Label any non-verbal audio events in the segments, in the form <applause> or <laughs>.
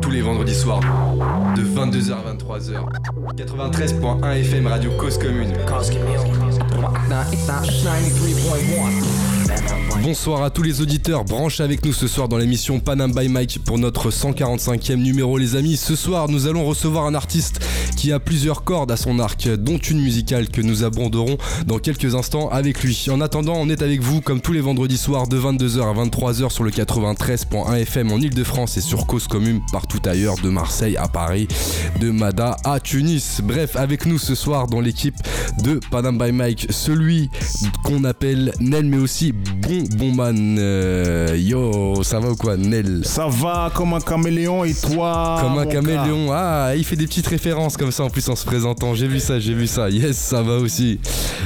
Tous les vendredis soirs, de 22h à 23h. 93.1 FM Radio Cause Commune. Bonsoir à tous les auditeurs, branche avec nous ce soir dans l'émission Panam by Mike pour notre 145e numéro les amis. Ce soir nous allons recevoir un artiste qui a plusieurs cordes à son arc, dont une musicale que nous aborderons dans quelques instants avec lui. En attendant, on est avec vous comme tous les vendredis soirs de 22h à 23h sur le 93.1 FM en Ile-de-France et sur Cause Commune partout ailleurs, de Marseille à Paris, de Mada à Tunis. Bref, avec nous ce soir dans l'équipe de Panam by Mike, celui qu'on appelle Nel mais aussi Bon Bon Man. Euh, yo, ça va ou quoi Nel? Ça va comme un caméléon et toi Comme un caméléon. Ah, il fait des petites références comme ça en plus en se présentant. J'ai vu ça, j'ai vu ça. Yes, ça va aussi.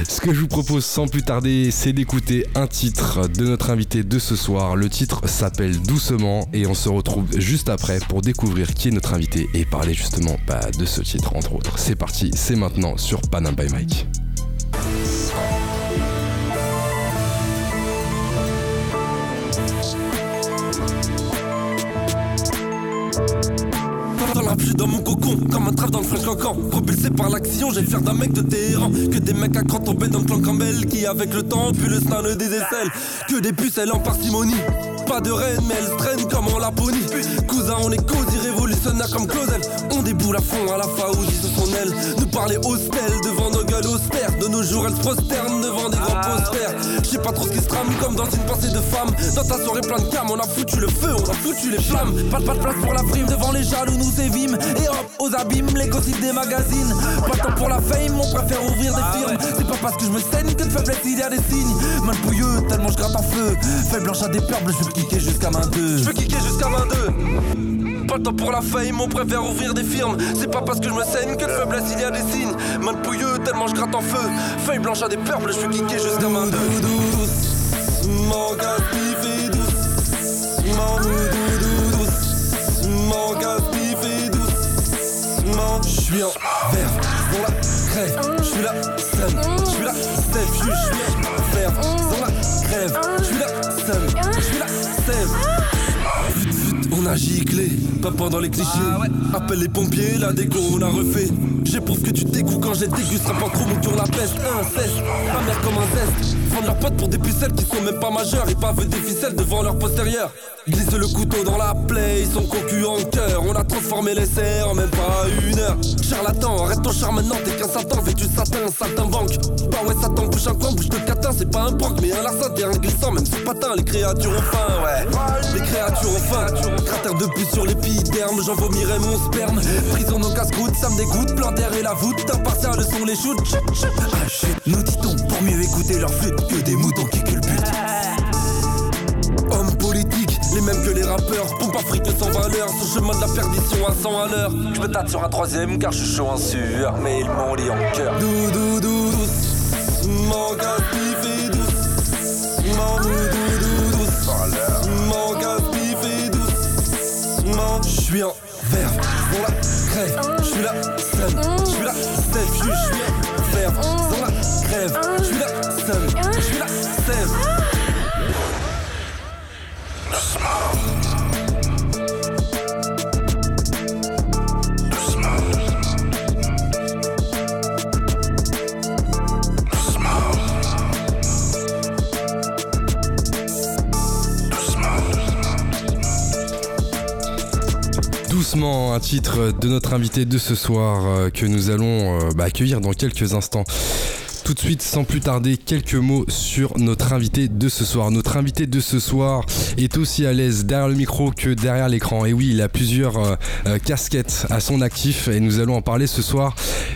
Ce que je vous propose sans plus tarder, c'est d'écouter un titre de notre invité de ce soir. Le titre s'appelle Doucement et on se retrouve juste après pour découvrir qui est notre invité et parler justement bah, de ce titre entre autres. C'est parti, c'est maintenant sur Panam by Mike. Dans mon cocon, comme un trave dans le French cancan. Propulsé par l'action, j'ai le faire d'un mec de Téhéran. Que des mecs à cran tombés dans le clan Campbell. Qui, avec le temps, puis le stun des aisselles. Que des pucelles en parcimonie. Pas de reine, mais elle traîne comme en Laponie. Cousin, on est cosy, révolutionnaire comme Claudel. On déboule à fond à la faouji sous son aile. Nous parler hostel devant nos gueules austères. De nos jours, elle se prosterne devant des grands posters. Je sais pas trop ce qui se trame comme dans une pensée de femme. Dans ta soirée plein de cam, on a foutu le feu, on a foutu les flammes. Pas, pas de place pour la prime devant les jaloux, nous sévîmes. Et hop, aux abîmes, les gossips des magazines. Pas temps pour la fame, on préfère ouvrir des firmes. C'est pas parce que je me saigne que de faiblesse il y a des signes. Mal pouilleux, tellement je gratte en feu. Faible blanche à des perles, je veux kicker jusqu'à main 2. Je veux kicker jusqu'à main 2. Pas de temps pour la fame, on préfère ouvrir des firmes. C'est pas parce que je me saigne que de faiblesse il y a des signes. Mal pouilleux, tellement je gratte en feu. Feuille blanche à des perles, je veux kicker jusqu'à 2. Doucement, gaspille, fais doucement, doucement, gaspille, fais doucement. Je suis en vert, dans la crève, je suis la seule, je suis la sève, je suis en vert, dans la crève, je suis la seule, je suis la sève. A giclé, pas pendant les clichés. Appelle les pompiers, la déco on a refait. J'éprouve que tu dégoûtes quand j'ai déguste un trop ou la peste. Inceste, ma mère comme un zeste. Prendre leurs potes pour des pucelles qui sont même pas majeures et pas veut des ficelles devant leur postérieur. Glisse le couteau dans la plaie, ils sont concus en cœur. On a transformé les serres en même pas une heure. Charlatan, arrête ton charme maintenant, t'es qu'un satan, de satin, satin banque. Bah ouais, Satan, bouge un coin, bouge de catin, c'est pas un broc, mais un larcin, t'es un glissant, même sous patin, les créatures ont faim, ouais. Les créatures ont faim, cratère de plus sur l'épiderme, j'en vomirai mon sperme. Prison nos casse-croûte, ça me dégoûte, plan d'air et la voûte, impartial sont les shoots. Ah nous dit-on pour mieux écouter leur flûte que des moutons qui culbutent. Hommes politiques, les mêmes que les rappeurs, pompe Afrique sans valeur, sur chemin de la perdition à 100 à l'heure. Je me tâte sur un troisième car je suis chaud en sueur, mais ils m'ont lié en cœur. Doudou, doucement, gaspille, fais doucement, doudou, doucement, gaspille, fais doucement. Je suis en vert, dans la crève, je suis la je suis la seule, je suis la sève. Doucement, un titre de notre invité de ce soir euh, que nous allons euh, bah, accueillir dans quelques instants. Tout de suite, sans plus tarder, quelques mots sur notre invité de ce soir. Invité de ce soir est aussi à l'aise derrière le micro que derrière l'écran. Et oui, il a plusieurs euh, euh, casquettes à son actif et nous allons en parler ce soir.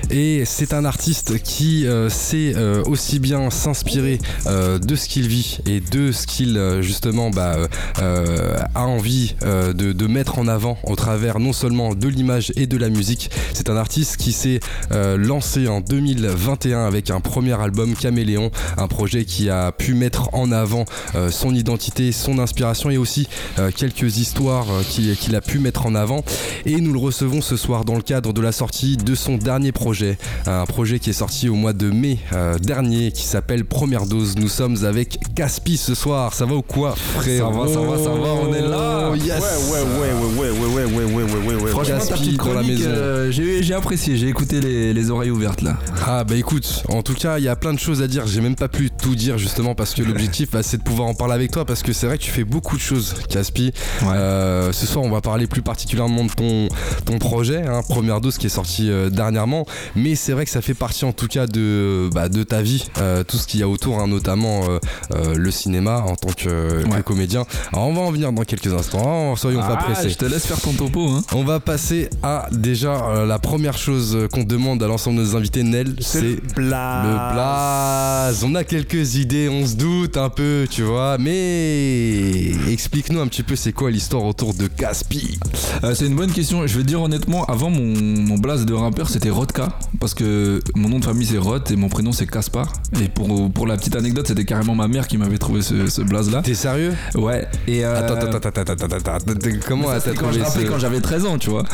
Et c'est un artiste qui euh, sait aussi bien s'inspirer de ce qu'il vit et de ce qu'il justement bah, a envie de, de mettre en avant au travers non seulement de l'image et de la musique. C'est un artiste qui s'est lancé en 2021 avec un premier album Caméléon, un projet qui a pu mettre en avant son identité, son inspiration et aussi euh, quelques histoires euh, qu'il a pu mettre en avant. Et nous le recevons ce soir dans le cadre de la sortie de son dernier projet, un projet qui est sorti au mois de mai euh, dernier qui s'appelle Première Dose. Nous sommes avec Caspi ce soir. Ça va ou quoi, frère Ça va, ça va, ça va, on est là. Yes. Ouais, ouais, ouais, ouais, ouais, ouais, ouais, ouais, ouais, ouais, ouais, ouais. Franchement, Caspi dans la maison. euh, j'ai j'ai apprécié, j'ai écouté les, les oreilles ouvertes là. Ah bah écoute, en tout cas il y a plein de choses à dire, j'ai même pas pu tout dire justement parce que l'objectif bah, c'est de pouvoir en parler avec toi parce que c'est vrai que tu fais beaucoup de choses Caspi. Ouais. Euh, ce soir on va parler plus particulièrement de ton, ton projet, hein, Première Dose qui est sorti euh, dernièrement, mais c'est vrai que ça fait partie en tout cas de, bah, de ta vie, euh, tout ce qu'il y a autour, hein, notamment euh, euh, le cinéma en tant que, Ouais. comédien. Alors on va en venir dans quelques instants, hein, soyons pas Ah, pressés. je te laisse faire ton topo. Hein. On va passer à déjà euh, la première chose qu'on demande à l'ensemble de nos invités, Nel, C'est c'est le blaze. le blaze. On a quelques idées, on se doute un peu, tu vois, mais explique-nous un petit peu c'est quoi l'histoire autour de Caspi. Euh, c'est une bonne question. Je vais te dire honnêtement, avant mon, mon blaze de rappeur c'était Rodka parce que mon nom de famille c'est Rod et mon prénom c'est Kaspar. Et pour, pour la petite anecdote, c'était carrément ma mère qui m'avait trouvé ce, ce blaze là. T'es sérieux? Ouais. Et euh, Attends, attends, attends, attends, attends, attends, comment t'as quand trouvé je rappais ce... quand j'avais 13 ans, tu vois. <laughs>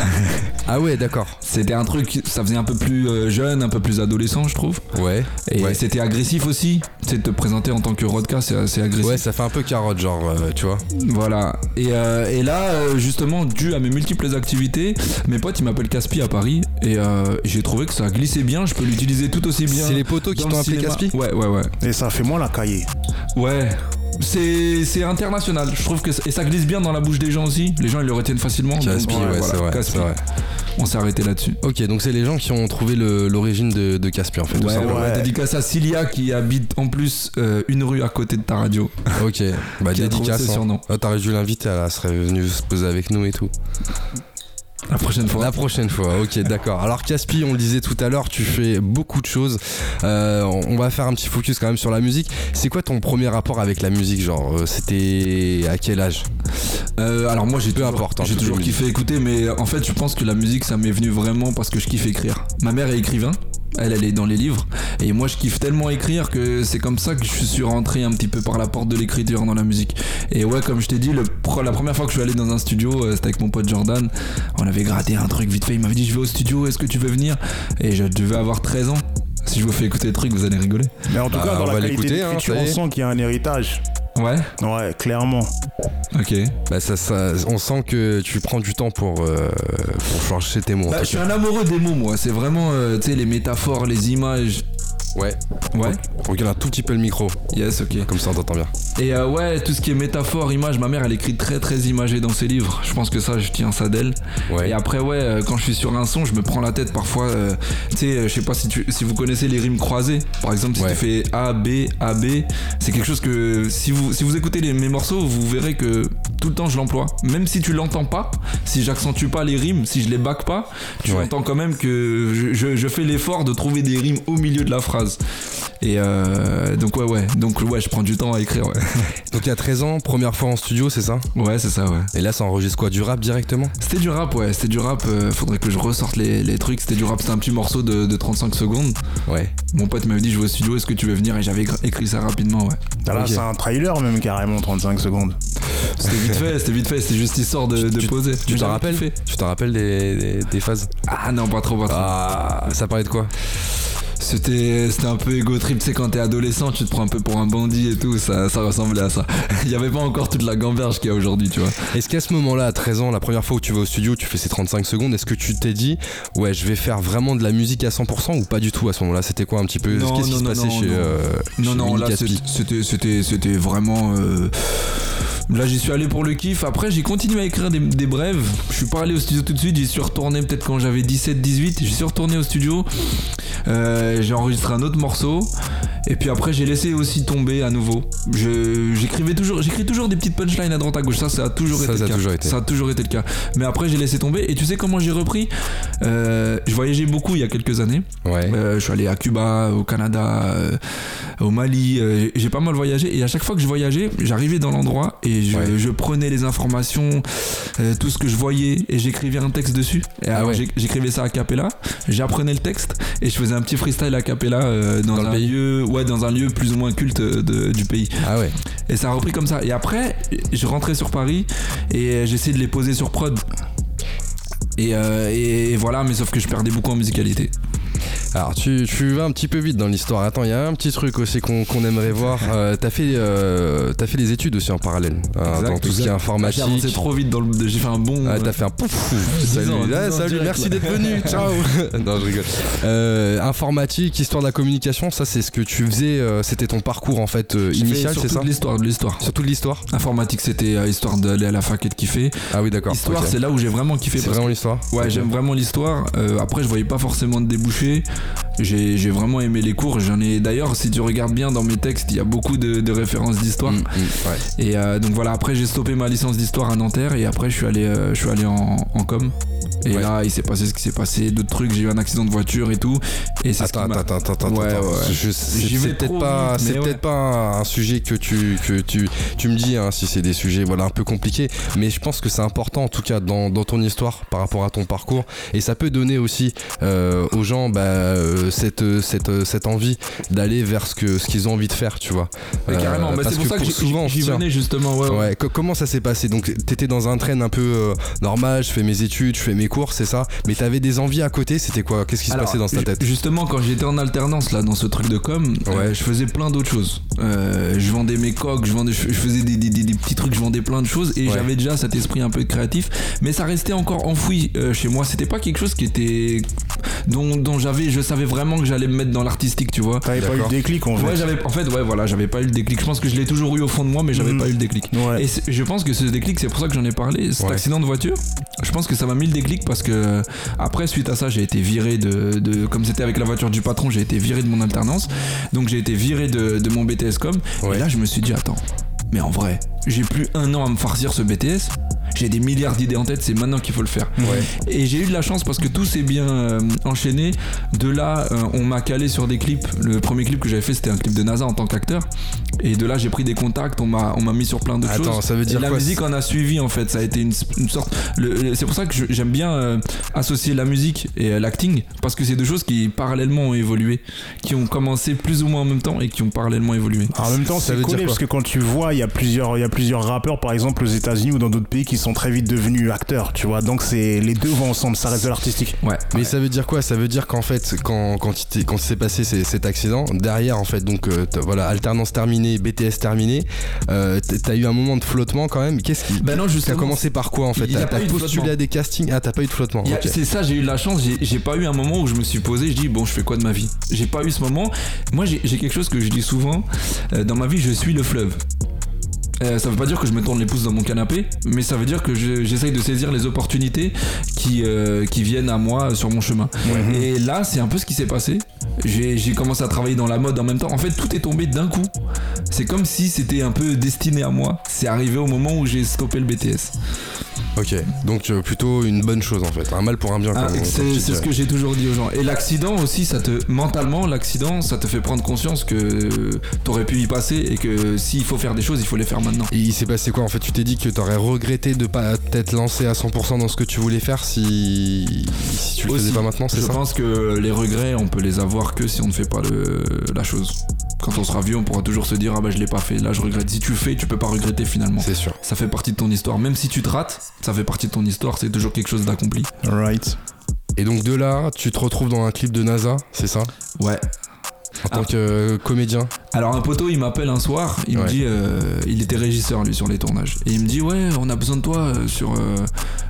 Ah ouais, d'accord. C'était un truc, ça faisait un peu plus euh, jeune, un peu plus adolescent, je trouve. Ouais. Et ouais. c'était agressif aussi. Tu sais, te présenter en tant que Rodka, c'est assez agressif. Ouais, ça fait un peu carotte, genre, euh, tu vois. Voilà. Et, euh, et là, euh, justement, dû à mes multiples activités, mes potes ils m'appellent Caspi à Paris et euh, j'ai trouvé que ça glissait bien. Je peux l'utiliser tout aussi bien. C'est les poteaux qui dans t'ont le appelé cinéma. Caspi? Ouais, ouais, ouais. Et ça fait moins la cahier. Ouais. C'est international. Je trouve que et ça glisse bien dans la bouche des gens aussi. Les gens ils le retiennent facilement. Caspi, ouais, voilà, c'est vrai. On s'est arrêté là-dessus. Ok, donc c'est les gens qui ont trouvé l'origine de, de Caspi en fait. Ouais, ouais, dédicace à Cilia qui habite en plus euh, une rue à côté de ta radio. <laughs> Ok, bah dédicace. ce hein. Ah, T'aurais dû l'inviter, elle serait venue se poser avec nous et tout. La prochaine fois. La prochaine fois, ok, d'accord. Alors Caspi, on le disait tout à l'heure, tu fais beaucoup de choses. Euh, on va faire un petit focus quand même sur la musique. C'est quoi ton premier rapport avec la musique Genre, euh, c'était à quel âge? Euh, alors moi j'ai Peu importe, hein, j'ai toujours kiffé écouter, mais en fait je pense que la musique ça m'est venu vraiment parce que je kiffe écrire. Ma mère est écrivain, elle elle est dans les livres, et moi je kiffe tellement écrire que c'est comme ça que je suis rentré un petit peu par la porte de l'écriture dans la musique. Et ouais comme je t'ai dit, le, la première fois que je suis allé dans un studio, euh, c'était avec mon pote Jordan, on avait gratté un truc vite fait, il m'avait dit je vais au studio, est-ce que tu veux venir? Et je devais avoir 13 ans. Si je vous fais écouter le truc, vous allez rigoler. Mais en tout Bah, cas, dans on va la qualité l'écouter, hein, d'écriture, on sent qu'il y a un héritage. Ouais, Ouais, clairement. ok. Bah ça, ça- on sent que tu prends du temps pour, euh, pour chercher tes mots. Bah, je suis un amoureux des mots moi, c'est vraiment euh, tu sais les métaphores, les images. Ouais. Ouais. Regarde un tout petit peu le micro, Yes, ok. comme ça on t'entend bien. Et euh, ouais, tout ce qui est métaphore, image, ma mère elle écrit très très imagé dans ses livres. Je pense que ça, je tiens ça d'elle. Ouais. Et après, ouais, euh, quand je suis sur un son, je me prends la tête parfois. euh, tu sais, je sais pas si, tu, si vous connaissez les rimes croisées. Par exemple, si Ouais. tu fais A, B, A, B, c'est quelque chose que si vous, si vous écoutez les, mes morceaux, vous verrez que tout le temps je l'emploie. Même si tu l'entends pas, si j'accentue pas les rimes, si je les back pas, tu Ouais. entends quand même que je, je- je fais l'effort de trouver des rimes au milieu de la phrase. Et euh, donc, ouais, ouais. Donc, ouais, je prends du temps à écrire, ouais. <laughs> Donc il y a 13 ans, première fois en studio, c'est ça? Ouais, c'est ça, ouais. Et là ça enregistre quoi? Du rap directement? C'était du rap, ouais, c'était du rap. euh, faudrait que je ressorte les, les trucs. C'était du rap, c'était un petit morceau de, de 35 secondes. Ouais. Mon pote m'avait dit Je vais au studio, est-ce que tu veux venir? Et j'avais écrit- ça rapidement, ouais. Là, c'est un trailer, même carrément, 35 secondes. C'était vite fait, c'était vite fait, c'était juste histoire de, de Tu- poser. Tu t'en rappelles. Tu t'en rappelles des, des- des phases Ah non, pas trop, pas trop. Ah, ça parlait de quoi? C'était c'était un peu égo trip, tu sais, quand t'es adolescent, tu te prends un peu pour un bandit et tout, ça, ça ressemblait à ça. <laughs> Il y avait pas encore toute la gamberge qu'il y a aujourd'hui, tu vois. Est-ce qu'à ce moment-là, à 13 ans, la première fois où tu vas au studio, tu fais ces 35 secondes, est-ce que tu t'es dit, ouais, je vais faire vraiment de la musique à 100% ou pas du tout à ce moment-là? C'était quoi un petit peu Qu'est-ce qui se passait non, chez, non. euh, Non, chez non, Mini là c'était, c'était vraiment. euh, Là j'y suis allé pour le kiff. Après j'ai continué à écrire des, des brèves. Je suis pas allé au studio tout de suite. J'y suis retourné peut-être quand j'avais 17-18. J'y suis retourné au studio. Euh, j'ai enregistré un autre morceau. Et puis après, j'ai laissé aussi tomber à nouveau. J'écrivais toujours, j'écris toujours des petites punchlines à droite à gauche. Ça, ça a toujours Ça, été ça le cas. toujours été. Ça a toujours été le cas. Mais après, j'ai laissé tomber. Et tu sais comment j'ai repris? Euh, Je voyageais beaucoup il y a quelques années. Ouais. Euh, je suis allé à Cuba, au Canada, euh, au Mali. euh, j'ai pas mal voyagé et à chaque fois que je voyageais, j'arrivais dans l'endroit et je, Ouais. je prenais les informations, euh, tout ce que je voyais et j'écrivais un texte dessus. Et Ah ouais. j'écrivais ça à cappella, j'apprenais le texte et je faisais un petit freestyle à cappella euh, dans, un lieu, ouais, dans un lieu plus ou moins culte euh, de- du pays. Ah ouais. Et ça a repris comme ça. Et après, je rentrais sur Paris et j'essayais de les poser sur prod. Et, euh, et voilà, mais sauf que je perdais beaucoup en musicalité. Alors tu, tu vas un petit peu vite dans l'histoire. Attends, il y a un petit truc aussi qu'on qu'on aimerait voir. Euh, t'as fait, euh, t'as fait des études aussi en parallèle euh, Exact, dans tout ce qui est informatique. J'ai avancé trop vite dans le. J'ai fait un bon. Ah, t'as fait un pouf Salut, ans, ans salut direct, merci d'être venu, <laughs> ciao <laughs> Non, je rigole. Euh, informatique, histoire de la communication, ça c'est ce que tu faisais, euh, c'était ton parcours en fait euh, initial, c'est ça l'histoire, de l'histoire. Surtout de l'histoire Informatique, c'était euh, histoire d'aller à la fac et de kiffer. Ah oui, d'accord. Histoire, c'est là où j'ai vraiment kiffé. C'est vraiment l'histoire Ouais, j'aime vraiment l'histoire. Euh, après, je voyais pas forcément de débouchés. J'ai j'ai vraiment aimé les cours. J'en ai d'ailleurs, si tu regardes bien dans mes textes, il y a beaucoup de, de références d'histoire. Mm, mm, ouais. Et euh, donc voilà, après j'ai stoppé ma licence d'histoire à Nanterre et après je suis allé, euh, je suis allé en, en com. Et Ouais. là, il s'est passé ce qui s'est passé, d'autres trucs. J'ai eu un accident de voiture et tout. Et c'est ce qui Attends, attends, attends, attends, Ouais, c'est peut-être pas, c'est peut-être pas un, un sujet que tu que tu tu me dis hein, si c'est des sujets voilà un peu compliqués, mais je pense que c'est important en tout cas dans, dans ton histoire par rapport à ton parcours et ça peut donner aussi euh, aux gens bah, euh, cette cette cette envie d'aller vers ce que ce qu'ils ont envie de faire, tu vois. Mais Euh, carrément, bah, c'est pour ça que, pour j'y- souvent j'y venais justement. Ouais, ouais. Ouais, co- comment ça s'est passé? Donc t'étais dans un train un peu euh, normal, je fais mes études, je fais mes cours, c'est ça? Mais t'avais des envies à côté, c'était quoi? Qu'est-ce qui se Alors, passait dans ta tête? Justement, quand j'étais en alternance là dans ce truc de com, Ouais. euh, je faisais plein d'autres choses. Euh, je vendais mes coques, je, vendais, je faisais des, des- des- des petits trucs, je vendais plein de choses et j'avais déjà cet esprit un peu créatif, mais ça restait encore enfoui euh, chez moi. C'était pas quelque chose qui était dont, dont j'avais, je savais vraiment que j'allais me mettre dans l'artistique, tu vois. T'avais pas eu le déclic en Ouais, fait. j'avais en fait ouais voilà, j'avais pas eu le déclic. Je pense que je l'ai toujours eu au fond de moi mais j'avais Mhm. pas eu le déclic. Ouais. Et je pense que ce déclic, c'est pour ça que j'en ai parlé, cet Ouais. accident de voiture. Je pense que ça m'a mis le déclic parce que après, suite à ça, j'ai été viré de, de- comme c'était avec la voiture du patron, j'ai été viré de mon alternance. Donc j'ai été viré de, de mon BTS com. Ouais. Et là, je me suis dit, attends, mais en vrai, j'ai plus un an à me farcir ce BTS. J'ai des milliards d'idées en tête, c'est maintenant qu'il faut le faire. Ouais. Et j'ai eu de la chance parce que tout s'est bien euh, enchaîné. De là, euh, on m'a calé sur des clips. Le premier clip que j'avais fait, c'était un clip de NASA en tant qu'acteur. Et de là, j'ai pris des contacts, on m'a on m'a mis sur plein Attends, choses. ça veut dire Et la quoi, musique en a suivi en fait. Ça a été une, une sorte. le- le- c'est pour ça que je- j'aime bien euh, associer la musique et euh, l'acting parce que c'est deux choses qui parallèlement ont évolué, qui ont commencé plus ou moins en même temps et qui ont parallèlement évolué. En même temps, Ça veut c'est dire quoi parce que quand tu vois, il y a plusieurs, il y a plusieurs rappeurs, par exemple aux États-Unis ou dans d'autres pays, qui sont très vite devenus acteurs, tu vois. Donc c'est les deux vont ensemble, ça reste de l'artistique. Ouais. Mais ouais. ça veut dire quoi? Ça veut dire qu'en fait, quand, quand, il s'est passé ces- cet accident, derrière, en fait, donc, euh, t'as- voilà, alternance terminée, BTS terminé, euh, t'as eu un moment de flottement quand même. Qu'est-ce qui. Ben non, T'as justement. commencé par quoi en fait? il y a T'as pas t'as eu de postulé flottement. à des castings? Ah, t'as pas eu de flottement. Il y a- ok. C'est ça, j'ai eu de la chance. J'ai- pas eu un moment où je me suis posé, je dis bon, je fais quoi de ma vie? J'ai pas eu ce moment. Moi, j'ai j'ai quelque chose que je dis souvent. euh, dans ma vie, je suis le fleuve. Euh, ça veut pas dire que je me tourne les pouces dans mon canapé, mais ça veut dire que je- j'essaye de saisir les opportunités qui, euh, qui viennent à moi sur mon chemin. Et là, c'est un peu ce qui s'est passé. J'ai commencé à travailler dans la mode en même temps. En fait, tout est tombé d'un coup. C'est comme si c'était un peu destiné à moi. C'est arrivé au moment où j'ai stoppé le BTS. Ok, donc euh, plutôt une bonne chose en fait. Un mal pour un bien. Ah, c'est ce que j'ai toujours dit aux gens. Et l'accident aussi, ça te mentalement, l'accident, ça te fait prendre conscience que t'aurais pu y passer et que s'il faut faire des choses, il faut les faire maintenant. Et il s'est passé quoi en fait? Tu t'es dit que t'aurais regretté de pas t'être lancé à 100% dans ce que tu voulais faire si, si tu le Aussi, faisais pas maintenant, c'est Je pense que les regrets, on peut les avoir que si on ne fait pas le- la chose. Quand on sera vieux, on pourra toujours se dire ah bah je l'ai pas fait. Là, je regrette. Si tu le fais, tu peux pas regretter finalement. C'est sûr. Ça fait partie de ton histoire. Même si tu te rates, ça fait partie de ton histoire. C'est toujours quelque chose d'accompli. Right. Et donc de là, tu te retrouves dans un clip de NASA, c'est ça? Ouais. En tant Ah. que euh, comédien. Alors un poteau il m'appelle un soir, il Ouais. me dit, euh, il était régisseur lui sur les tournages, et il me dit ouais on a besoin de toi euh, sur, euh,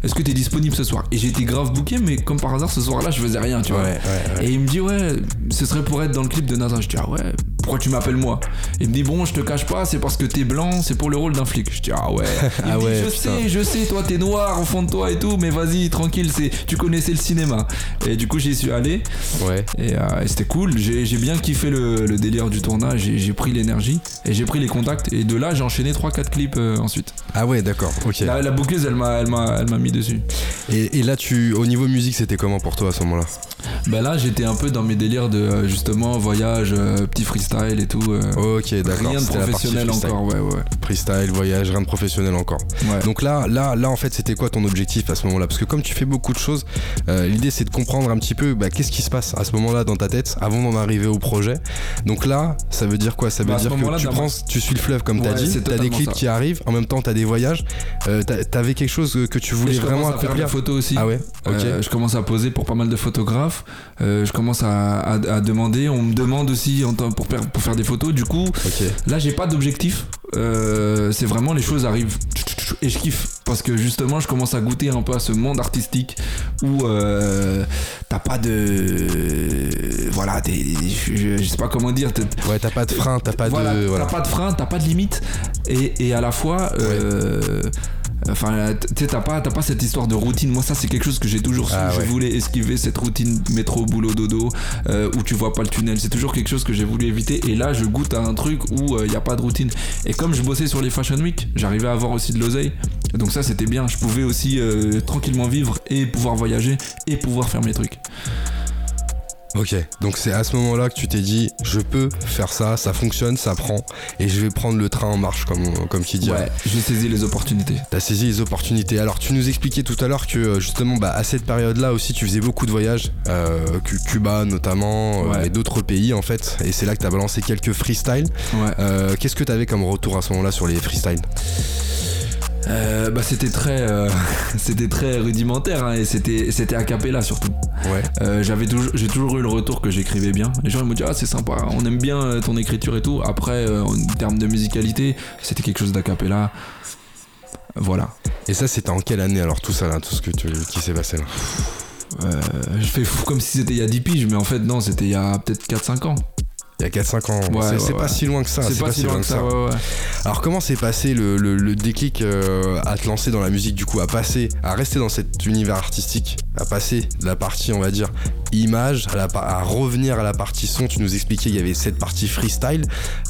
est-ce que t'es disponible ce soir? Et j'étais grave booké mais comme par hasard ce soir-là je faisais rien tu vois. ouais. Et il me dit ouais ce serait pour être dans le clip de NASA. Je dis ah ouais pourquoi tu m'appelles moi? Il me dit bon, je te cache pas, c'est parce que t'es blanc, c'est pour le rôle d'un flic. Je dis ah ouais. <laughs> Il Ah me dit, ouais, je putain. sais, je sais, toi t'es noir au fond de toi et tout, mais vas-y tranquille, c'est tu connaissais le cinéma. Et du coup j'y suis allé Ouais. et, euh, et c'était cool. J'ai bien kiffé le, le délire du tournage, j'ai j'ai pris l'énergie et j'ai pris les contacts et de là j'ai enchaîné 3-4 clips euh, ensuite. Ah ouais, d'accord. Ok. La, la boucleuse elle m'a elle m'a elle m'a mis dessus. Et, et là, tu, au niveau musique, c'était comment pour toi à ce moment-là? Bah là j'étais un peu dans mes délires de euh, justement voyage, euh, petit freestyle et tout. euh, Ok, d'accord. Rien de professionnel encore, ouais ouais. Freestyle, voyage, rien de professionnel encore. ouais. Donc là, là, là, en fait, c'était quoi ton objectif à ce moment-là? Parce que comme tu fais beaucoup de choses, l'idée c'est de comprendre un petit peu bah, qu'est-ce qui se passe à ce moment-là dans ta tête avant d'en arriver au projet. Donc là, ça veut dire quoi? Ça veut Bah, dire que tu prends, tu suis le fleuve comme t'as dit, c'est t'as des clips ça. qui arrivent, en même temps t'as des voyages. Euh, T'avais quelque chose que tu voulais je vraiment à faire des accomplir photos aussi. Ah ouais? Ok. Euh, je commence à poser pour pas mal de photographes. Euh, je commence à, à- à demander. On me demande aussi en temps- pour, faire- pour faire des photos. Du coup, là, j'ai pas d'objectif. Euh, c'est vraiment les choses arrivent et je kiffe parce que justement, je commence à goûter un peu à ce monde artistique où euh, t'as pas de voilà, t'es- je, sais pas comment dire. t'es- Ouais, t'as pas de frein, t'as pas voilà, de. t'as Voilà. pas de frein, t'as pas de limite, et, et à la fois, euh, enfin, tu sais, t'as pas, t'as pas cette histoire de routine. Moi, ça, c'est quelque chose que j'ai toujours su. Ah je ouais. voulais esquiver cette routine métro, boulot, dodo, euh, où tu vois pas le tunnel. C'est toujours quelque chose que j'ai voulu éviter. Et là, je goûte à un truc où il y a pas de routine. Et comme je bossais sur les Fashion Week, j'arrivais à avoir aussi de l'oseille. Donc ça, c'était bien. Je pouvais aussi euh, tranquillement vivre et pouvoir voyager et pouvoir faire mes trucs. Ok, donc c'est à ce moment-là que tu t'es dit, je peux faire ça, ça fonctionne, ça prend, et je vais prendre le train en marche, comme, comme qui dit. Ouais, j'ai saisi les opportunités. T'as saisi les opportunités. Alors tu nous expliquais tout à l'heure que euh, justement bah, à cette période-là aussi tu faisais beaucoup de voyages, euh, Cu- Cuba notamment, euh, mais d'autres pays en fait. Et c'est là que t'as balancé quelques freestyles. Ouais. Euh, Qu'est-ce que t'avais comme retour à ce moment-là sur les freestyles? Euh, bah c'était très euh, <laughs> c'était très rudimentaire hein, et c'était c'était a cappella surtout. Ouais. Euh, j'avais toujours j'ai toujours eu le retour que j'écrivais bien. Les gens ils m'ont dit ah c'est sympa, on aime bien euh, ton écriture et tout. Après en termes de musicalité, c'était quelque chose d'a cappella. Voilà. Et ça c'était en quelle année alors tout ça là, tout ce que tu, qui s'est passé là je fais fou comme si c'était il y a 10 piges, mais en fait non, c'était il y a peut-être 4-5 ans. Il y a 4-5 ans. Ouais, c'est ouais, pas si loin que ça. c'est pas, si loin que ça, ouais, ouais. Alors comment s'est passé le, le- le déclic euh, à te lancer dans la musique du coup, à passer, à rester dans cet univers artistique, à passer de la partie on va dire image à, la, à revenir à la partie son? Tu nous expliquais il y avait cette partie freestyle,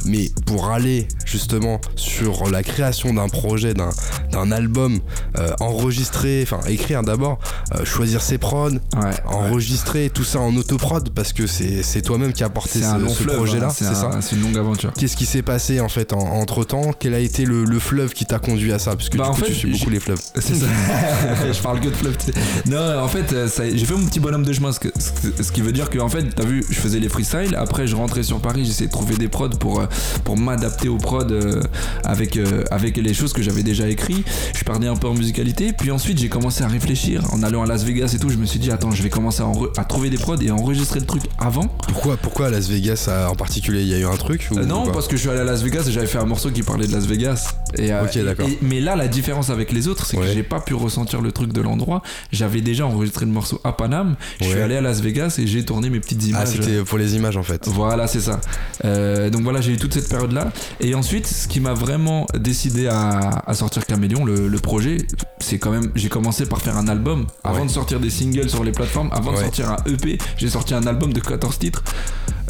mais pour aller justement sur la création d'un projet, d'un d'un album, euh, enregistrer, enfin écrire d'abord, euh, choisir ses prods, Ouais, enregistrer tout ça en autoprod parce que c'est c'est toi-même qui a porté c'est ce, un long ce fleuve, projet-là, hein, c'est ça C'est une longue aventure. Qu'est-ce qui s'est passé en fait entre temps Quel a été le, le fleuve qui t'a conduit à ça? Parce que Bah, du en coup, fait, tu suis beaucoup les fleuves. <laughs> C'est ça. <laughs> je parle que de fleuve. tu sais. Non, en fait, euh, j'ai fait mon petit bonhomme de chemin, ce, que- ce- ce qui veut dire que, en fait, t'as vu, je faisais les freestyles. Après, je rentrais sur Paris, j'essayais de trouver des prods pour, euh, pour m'adapter aux prods euh, avec, avec les choses que j'avais déjà écrites. Je perdais un peu en musicalité. Puis ensuite, j'ai commencé à réfléchir. En allant à Las Vegas et tout, je me suis dit, attends, je vais commencer à, à trouver des prods et à enregistrer le truc avant. Pourquoi, pourquoi à Las Vegas euh, en particulier Il y a eu un truc ou, Euh, non, ou parce que je suis allé à Las Vegas et j'avais fait un morceau qui parlait de Las Vegas. Et, euh, Ok, et- d'accord. et- mais là, la différence avec les autres, c'est Ouais. que j'ai pas pu ressentir le truc de l'endroit. J'avais déjà enregistré le morceau à Paname. Je suis allé à Las Vegas et j'ai tourné mes petites Ah, images. c'était pour les images en fait. Voilà, c'est ça. Euh, donc voilà, j'ai eu toute cette période-là. Et ensuite, ce qui m'a vraiment décidé à, à sortir Caméléon, le, le projet, c'est quand même, j'ai commencé par faire un album. Avant Ouais. de sortir des singles sur les plateformes, avant de sortir un EP, j'ai sorti un album de 14 titres.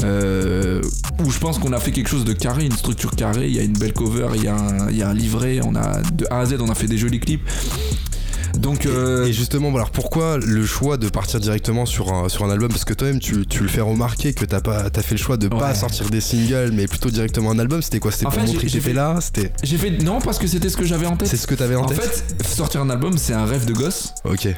Euh, où je pense qu'on a fait quelque chose de carré, une structure carrée. Il y a une belle cover, il y a un, il y a un livret, on a de A à Z, on a fait des jolis clips. Donc, euh, Et justement, alors pourquoi le choix de partir directement sur un, sur un album? Parce que toi-même, tu, tu le fais remarquer que t'as pas, as fait le choix de pas sortir des singles, mais plutôt directement un album. C'était quoi? C'était En pour fait, montrer que j'ai t'étais fait- là? C'était, j'ai fait non parce que c'était ce que j'avais en tête. c'est ce que t'avais en, En tête? fait, sortir un album, c'est un rêve de gosse. Ok.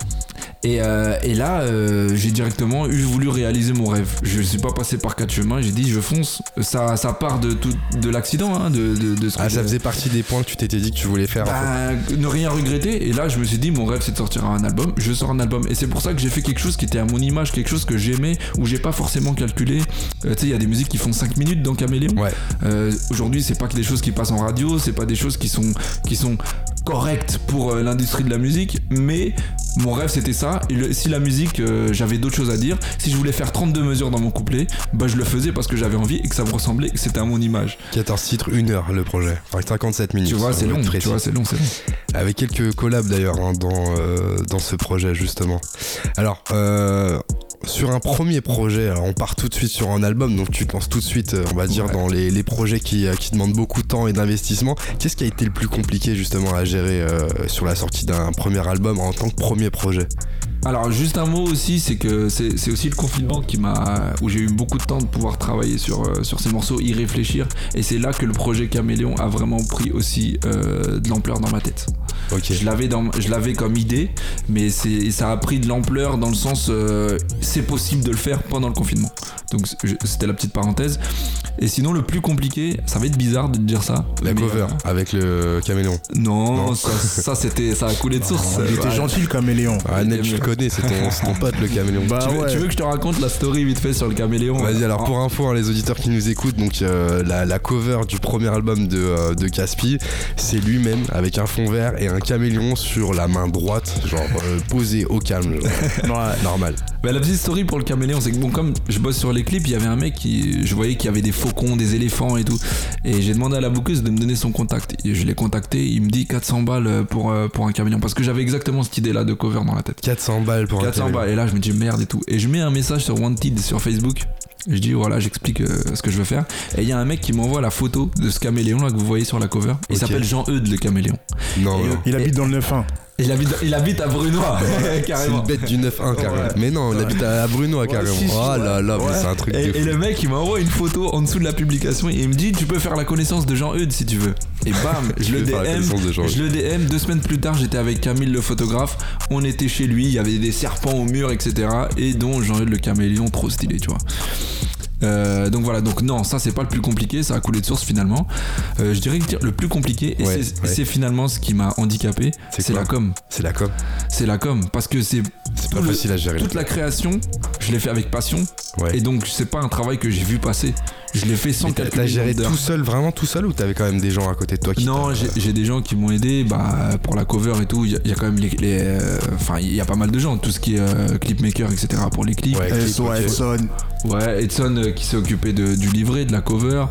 Et, euh, et là, euh, j'ai directement eu voulu réaliser mon rêve. Je suis pas passé par quatre chemins. J'ai dit, je fonce. Ça, ça part de tout, de l'accident, hein, de, de, de ce Ah, ça faisait partie des points que tu t'étais dit que tu voulais faire. en fait. Bah, ne rien regretter. Et là, je me suis dit, mon rêve, c'est de sortir un album. Je sors un album. Et c'est pour ça que j'ai fait quelque chose qui était à mon image, quelque chose que j'aimais, où j'ai pas forcément calculé. Euh, tu sais, il y a des musiques qui font 5 minutes dans Caméléon. Ouais. Aujourd'hui, c'est pas que des choses qui passent en radio, c'est pas des choses qui sont, qui sont correctes pour l'industrie de la musique, mais Mon rêve c'était ça. Et le- si la musique, euh, j'avais d'autres choses à dire. Si je voulais faire 32 mesures dans mon couplet, bah je le faisais parce que j'avais envie et que ça me ressemblait et que c'était à mon image. 14 titres, 1 heure le projet. Enfin, 57 minutes. Tu vois, c'est long. Tu vois, c'est long, c'est long. Avec quelques collabs d'ailleurs hein, dans, euh, dans ce projet justement. Alors, euh, sur un premier projet, alors on part tout de suite sur un album, donc tu te lances tout de suite, on va dire, Ouais. dans les, les projets qui, qui demandent beaucoup de temps et d'investissement. Qu'est-ce qui a été le plus compliqué justement à gérer euh, sur la sortie d'un premier album en tant que premier projet? Alors juste un mot aussi, c'est que c'est aussi le confinement qui m'a où j'ai eu beaucoup de temps de pouvoir travailler sur euh, sur ces morceaux, y réfléchir, et c'est là que le projet Caméléon a vraiment pris aussi euh, de l'ampleur dans ma tête. Je l'avais dans je l'avais comme idée, mais c'est ça a pris de l'ampleur dans le sens euh, c'est possible de le faire pendant le confinement. Donc c'était la petite parenthèse. Et sinon le plus compliqué, ça va être bizarre de te dire ça. La cover euh, avec le caméléon. non, Non. ça, ça, c'était ça a coulé de source. Il était Ouais. gentil le caméléon. Ah, tu le connais, c'est ton, pote le caméléon. Bah tu, veux, ouais. tu veux que je te raconte la story vite fait sur le caméléon Vas-y, alors Ah, pour info, hein, les auditeurs qui nous écoutent, donc euh, la, la cover du premier album de, euh, de Caspi, c'est lui-même avec un fond vert et un caméléon sur la main droite, genre euh, posé au calme, genre, <laughs> Ouais. normal. Bah, la petite story pour le caméléon, c'est que bon, comme je bosse sur les clips, il y avait un mec qui, je voyais qu'il y avait des faucons, des éléphants et tout. Et j'ai demandé à la bouqueuse de me donner son contact. Et je l'ai contacté, il me dit 400 balles pour, euh, pour un caméléon. Parce que j'avais exactement cette idée là de cover dans la tête. 400 balles pour un 400 caméléon. balles. Et là, je me dis merde et tout. Et je mets un message sur Wanted sur Facebook. Je dis voilà, j'explique euh, ce que je veux faire. Et il y a un mec qui m'envoie la photo de ce caméléon là que vous voyez sur la cover. Il s'appelle Jean-Eudes le caméléon. Non, Et, non. Il habite dans le 9-1. Et il habite, il habite à Brunois, <laughs> C'est carrément. une bête du 9-1 carrément. Ouais. Mais non, on habite à Bruno carrément. si, si, oh là là, mais c'est un truc de Et, et fou. le mec il m'envoie une photo en dessous de la publication et il me dit tu peux faire la connaissance de Jean Eudes si tu veux. Et bam, <laughs> je le DM, de je le DM, deux semaines plus tard j'étais avec Camille le photographe, on était chez lui, il y avait des serpents au mur etc. Et dont Jean Eudes le caméléon trop stylé tu vois. Euh, donc voilà, donc non, ça c'est pas le plus compliqué, ça a coulé de source finalement. Euh, je dirais que le plus compliqué, et Ouais, c'est ouais. finalement ce qui m'a handicapé, C'est la com. C'est la com. C'est la com, parce que c'est C'est pas le- facile à gérer. toute la création, je l'ai fait avec passion, Ouais. et donc c'est pas un travail que j'ai vu passer. Je l'ai fait sans Mais t'as- géré tout seul, vraiment tout seul, ou t'avais quand même des gens à côté de toi qui Non, j'ai j'ai des gens qui m'ont aidé bah, pour la cover et tout. Il y, a- il y a quand même les. les, euh, Enfin, il y a pas mal de gens, tout ce qui est euh, clipmaker, etc. pour les clips. Ouais, clip, SO, ok. Edson. Ouais, Edson euh, qui s'est occupé de- du livret, de la cover.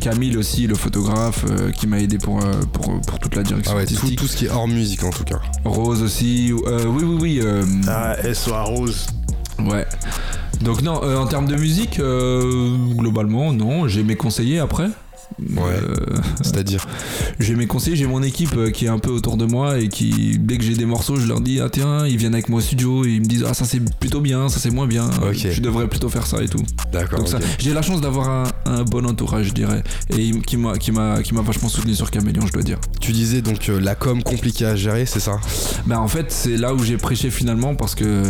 Camille aussi, le photographe, euh, qui m'a aidé pour, euh, pour, pour toute la direction Ah ouais, tout, artistique. tout ce qui est hors musique en tout cas. Rose aussi. euh, oui, oui, oui. euh, Ah, SO à Rose. Ouais. Donc non, euh, en termes de musique, euh, globalement, non. J'ai mes conseillers après. Ouais. Euh, <laughs> C'est-à-dire j'ai mes conseillers, j'ai mon équipe qui est un peu autour de moi et qui, dès que j'ai des morceaux, je leur dis ah tiens, ils viennent avec moi au studio et ils me disent ah ça c'est plutôt bien, ça c'est moins bien, Ok. je devrais plutôt faire ça et tout. D'accord. Donc ça, ok. j'ai la chance d'avoir un, un bon entourage, je dirais, et qui m'a vachement soutenu sur Caméléon, je dois dire. Tu disais donc euh, la com compliquée à gérer, c'est ça? Bah en fait c'est là où j'ai prêché finalement parce que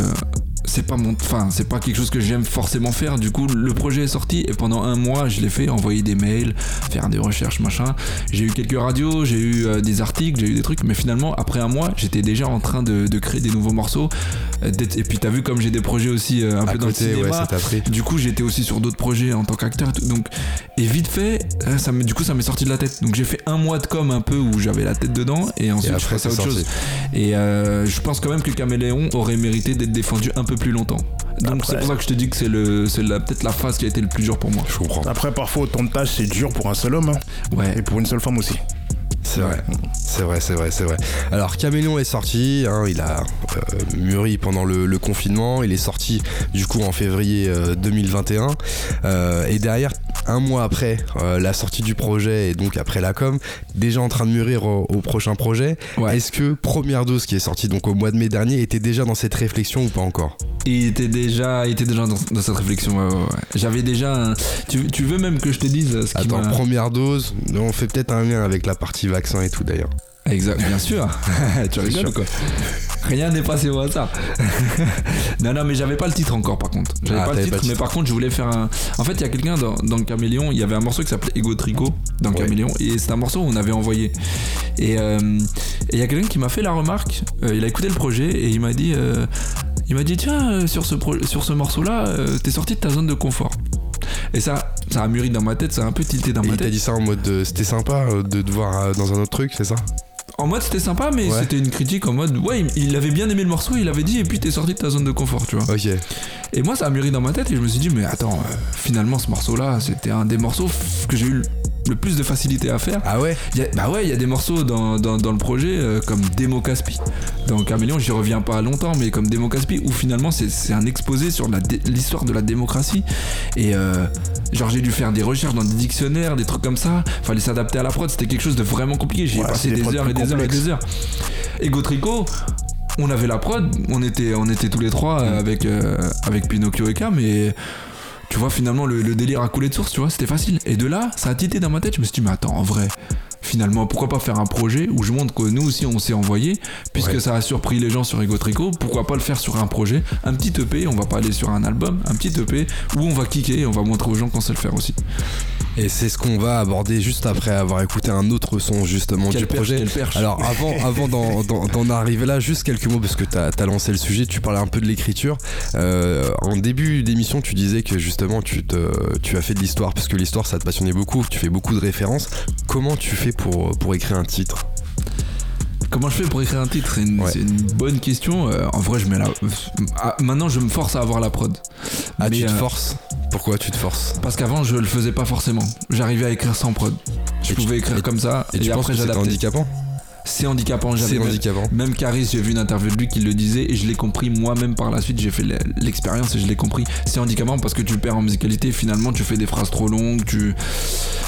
c'est pas mon enfin c'est pas quelque chose que j'aime forcément faire du coup le projet est sorti et pendant un mois je l'ai fait envoyer des mails faire des recherches machin j'ai eu quelques radios j'ai eu euh, des articles j'ai eu des trucs mais finalement après un mois j'étais déjà en train de, de créer des nouveaux morceaux euh, et puis t'as vu comme j'ai des projets aussi euh, un À peu dans le ouais, cinéma du coup, j'étais aussi sur d'autres projets en tant qu'acteur. Donc, et vite fait, ça me, du coup, ça m'est sorti de la tête. Donc, j'ai fait un mois de com un peu où j'avais la tête dedans, et ensuite, Et je après, passe à autre sorti. chose. Et euh, je pense quand même que Caméléon aurait mérité d'être défendu un peu plus longtemps. Donc, c'est pour ça que je te dis que c'est le, c'est la- peut-être la phase qui a été le plus dur pour moi. Je comprends. Après, parfois, autant de tâches, c'est dur pour un seul homme. hein. Ouais. Et pour une seule femme aussi. C'est vrai, c'est vrai, c'est vrai, c'est vrai. Alors Caméléon est sorti, hein, il a euh, mûri pendant le, le confinement, il est sorti du coup en février euh, 2021 euh, et derrière un mois après euh, la sortie du projet et donc après la com, déjà en train de mûrir au, au prochain projet. Ouais. Est-ce que Première Dose qui est sorti donc au mois de mai dernier était déjà dans cette réflexion ou pas encore? Il était déjà, il était déjà dans, dans cette réflexion. ouais, ouais, ouais. J'avais déjà un. Tu, tu veux même que je te dise ce Attends, Première Dose, on fait peut-être un lien avec la partie vaccin et tout d'ailleurs. Exact, bien sûr. <laughs> <laughs> tu rigoles quoi? Rien n'est passé au hasard. <laughs> non, non, mais j'avais pas le titre encore par contre. J'avais Ah, pas le titre, pas mais titre. par contre, je voulais faire un. En fait, il y a quelqu'un dans, dans le Caméléon, il y avait un morceau qui s'appelait Ego Tricot dans Ouais. Caméléon, et c'est un morceau où on avait envoyé. Et euh, il y a quelqu'un qui m'a fait la remarque, euh, il a écouté le projet et il m'a dit. euh, il m'a dit tiens euh, sur ce pro- sur ce morceau là t'es sorti de ta zone de confort et ça ça a mûri dans ma tête ça a un peu tilté dans Et ma il t'a tête dit ça en mode euh, c'était sympa euh, de te voir euh, dans un autre truc, c'est ça? En mode c'était sympa, mais Ouais. c'était une critique en mode ouais, il, avait bien aimé le morceau, il avait dit, et puis t'es sorti de ta zone de confort, tu vois. Ok. Et moi, ça a mûri dans ma tête et je me suis dit, mais attends, euh, finalement, ce morceau-là, c'était un des morceaux que j'ai eu le plus de facilité à faire. Ah ouais Il y a- bah ouais, il y a des morceaux dans, dans, dans le projet euh, comme Demo Caspi. Dans Caméléon, j'y reviens pas longtemps, mais comme Demo Caspi, où finalement c'est c'est un exposé sur l'histoire de la démocratie. Et euh, genre, j'ai dû faire des recherches dans des dictionnaires, des trucs comme ça. Fallait s'adapter à la prod, c'était quelque chose de vraiment compliqué. J'y ai Ouais, passé des heures et des heures et des heures. Et Gotrico, on avait la prod, on était, on était tous les trois euh, avec, euh, avec Pinocchio et Cam, et tu vois, finalement, le, le délire a coulé de source, tu vois, c'était facile. Et de là, ça a tité dans ma tête, je me suis dit, mais attends, en vrai, finalement, pourquoi pas faire un projet où je montre que nous aussi on s'est envoyé, puisque Ouais. ça a surpris les gens sur Ego Trico, pourquoi pas le faire sur un projet, un petit EP, on va pas aller sur un album, un petit EP où on va kicker et on va montrer aux gens qu'on sait le faire aussi. Et c'est ce qu'on va aborder juste après avoir écouté un autre son justement Quel du perche, projet. Alors avant, <laughs> avant d'en, arriver là, juste quelques mots parce que tu as, lancé le sujet, tu parlais un peu de l'écriture. Euh, en début d'émission, tu disais que justement tu, te, tu as fait de l'histoire parce que l'histoire ça te passionnait beaucoup, tu fais beaucoup de références. Comment tu fais pour, pour écrire un titre? Comment je fais pour écrire un titre? C'est une, Ouais. c'est une bonne question. Euh, en vrai, je mets la. Ah, maintenant, je me force à avoir la prod. Ah, Mais, tu te euh, forces? Pourquoi tu te forces Parce qu'avant, je le faisais pas forcément. J'arrivais à écrire sans prod. Je Et tu- pouvais écrire et- comme ça. Et, tu penses après, que c'est j'adaptais. handicapant C'est handicapant. j'avais C'est handicapant. Même Caris, j'ai vu une interview de lui qui le disait et je l'ai compris moi-même par la suite. J'ai fait l'e- l'expérience et je l'ai compris. C'est handicapant parce que tu perds en musicalité. Finalement, tu fais des phrases trop longues. Tu...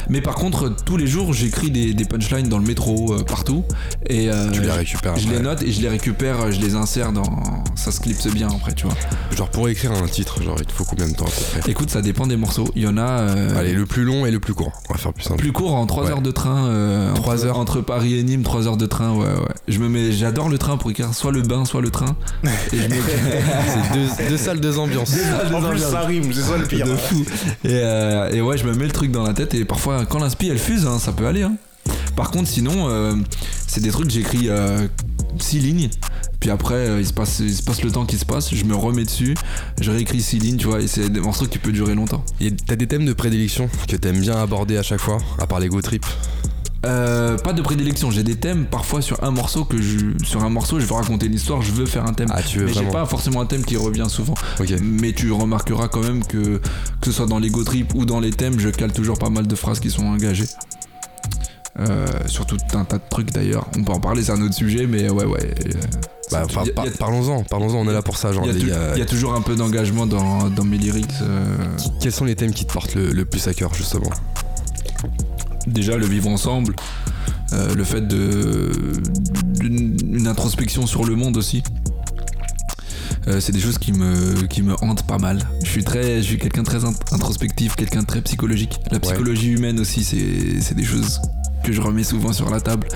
Mais par contre, tous les jours, j'écris des, des punchlines dans le métro, euh, partout. Et euh, Tu les récupères. je les note et je les récupère, euh, je les insère dans. Ça se clipse bien après, tu vois. Genre pour écrire un titre, genre il te faut combien de temps à peu près? Écoute, ça dépend des morceaux. Il y en a. euh, Allez, le plus long et le plus court. On va faire plus simple. Plus court en 3 Ouais. heures de train. euh, Trois entre, heures. Entre Paris et Nîmes, 3 heures de train, ouais, ouais. Je me mets, j'adore le train pour écrire soit le bain, soit le train. Et je me <laughs> C'est deux, deux salles, deux ambiances. En plus, ça rime, c'est ça le pire. de fou. Et, euh, et ouais, je me mets le truc dans la tête et parfois, quand l'inspi elle fuse, hein, ça peut aller. hein. Par contre, sinon, euh, c'est des trucs que j'écris 6 lignes. Puis après, euh, il, se passe, il se passe le temps qui se passe, je me remets dessus, je réécris 6 lignes, tu vois, et c'est des morceaux qui peuvent durer longtemps. Et t'as des thèmes de prédilection que t'aimes bien aborder à chaque fois, à part les go trip? Euh, pas de prédilection, j'ai des thèmes parfois sur un morceau que je sur un morceau je veux raconter une histoire, je veux faire un thème. Ah, tu veux mais j'ai pas forcément un thème qui revient souvent. Mais tu remarqueras quand même que que ce soit dans les go trip ou dans les thèmes, je cale toujours pas mal de phrases qui sont engagées. Euh, sur tout un tas de trucs d'ailleurs. On peut en parler, c'est un autre sujet, mais ouais, ouais. euh, Bah, par- par- parlons-en, parlons-en, on est là pour ça. Genre, y a les tou- gars. y a toujours un peu d'engagement dans, dans mes lyrics. euh. Quels sont les thèmes qui te portent le, le plus à cœur, justement? Déjà le vivre ensemble, euh, le fait de d'une une introspection sur le monde aussi. Euh, c'est des choses qui me qui me hantent pas mal. Je suis très, je suis quelqu'un très int- introspectif, quelqu'un très psychologique. La psychologie humaine aussi, c'est c'est des choses que je remets souvent sur la table.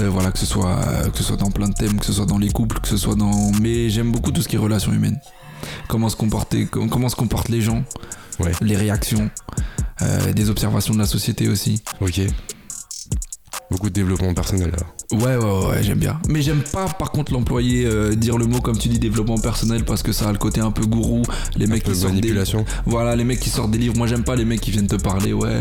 Euh, voilà, que ce soit que ce soit dans plein de thèmes, que ce soit dans les couples, que ce soit dans. Mais j'aime beaucoup tout ce qui est relations humaines. Comment se comporter, comment se comportent les gens, Ouais. les réactions, des observations de la société aussi. Ok. Beaucoup de développement personnel alors. Ouais, ouais, ouais, ouais, j'aime bien. Mais j'aime pas, par contre, l'employer, euh, dire le mot comme tu dis, développement personnel, parce que ça a le côté un peu gourou. Les mecs peu qui sortent des... Voilà, les mecs qui sortent des livres. Moi, j'aime pas les mecs qui viennent te parler, ouais.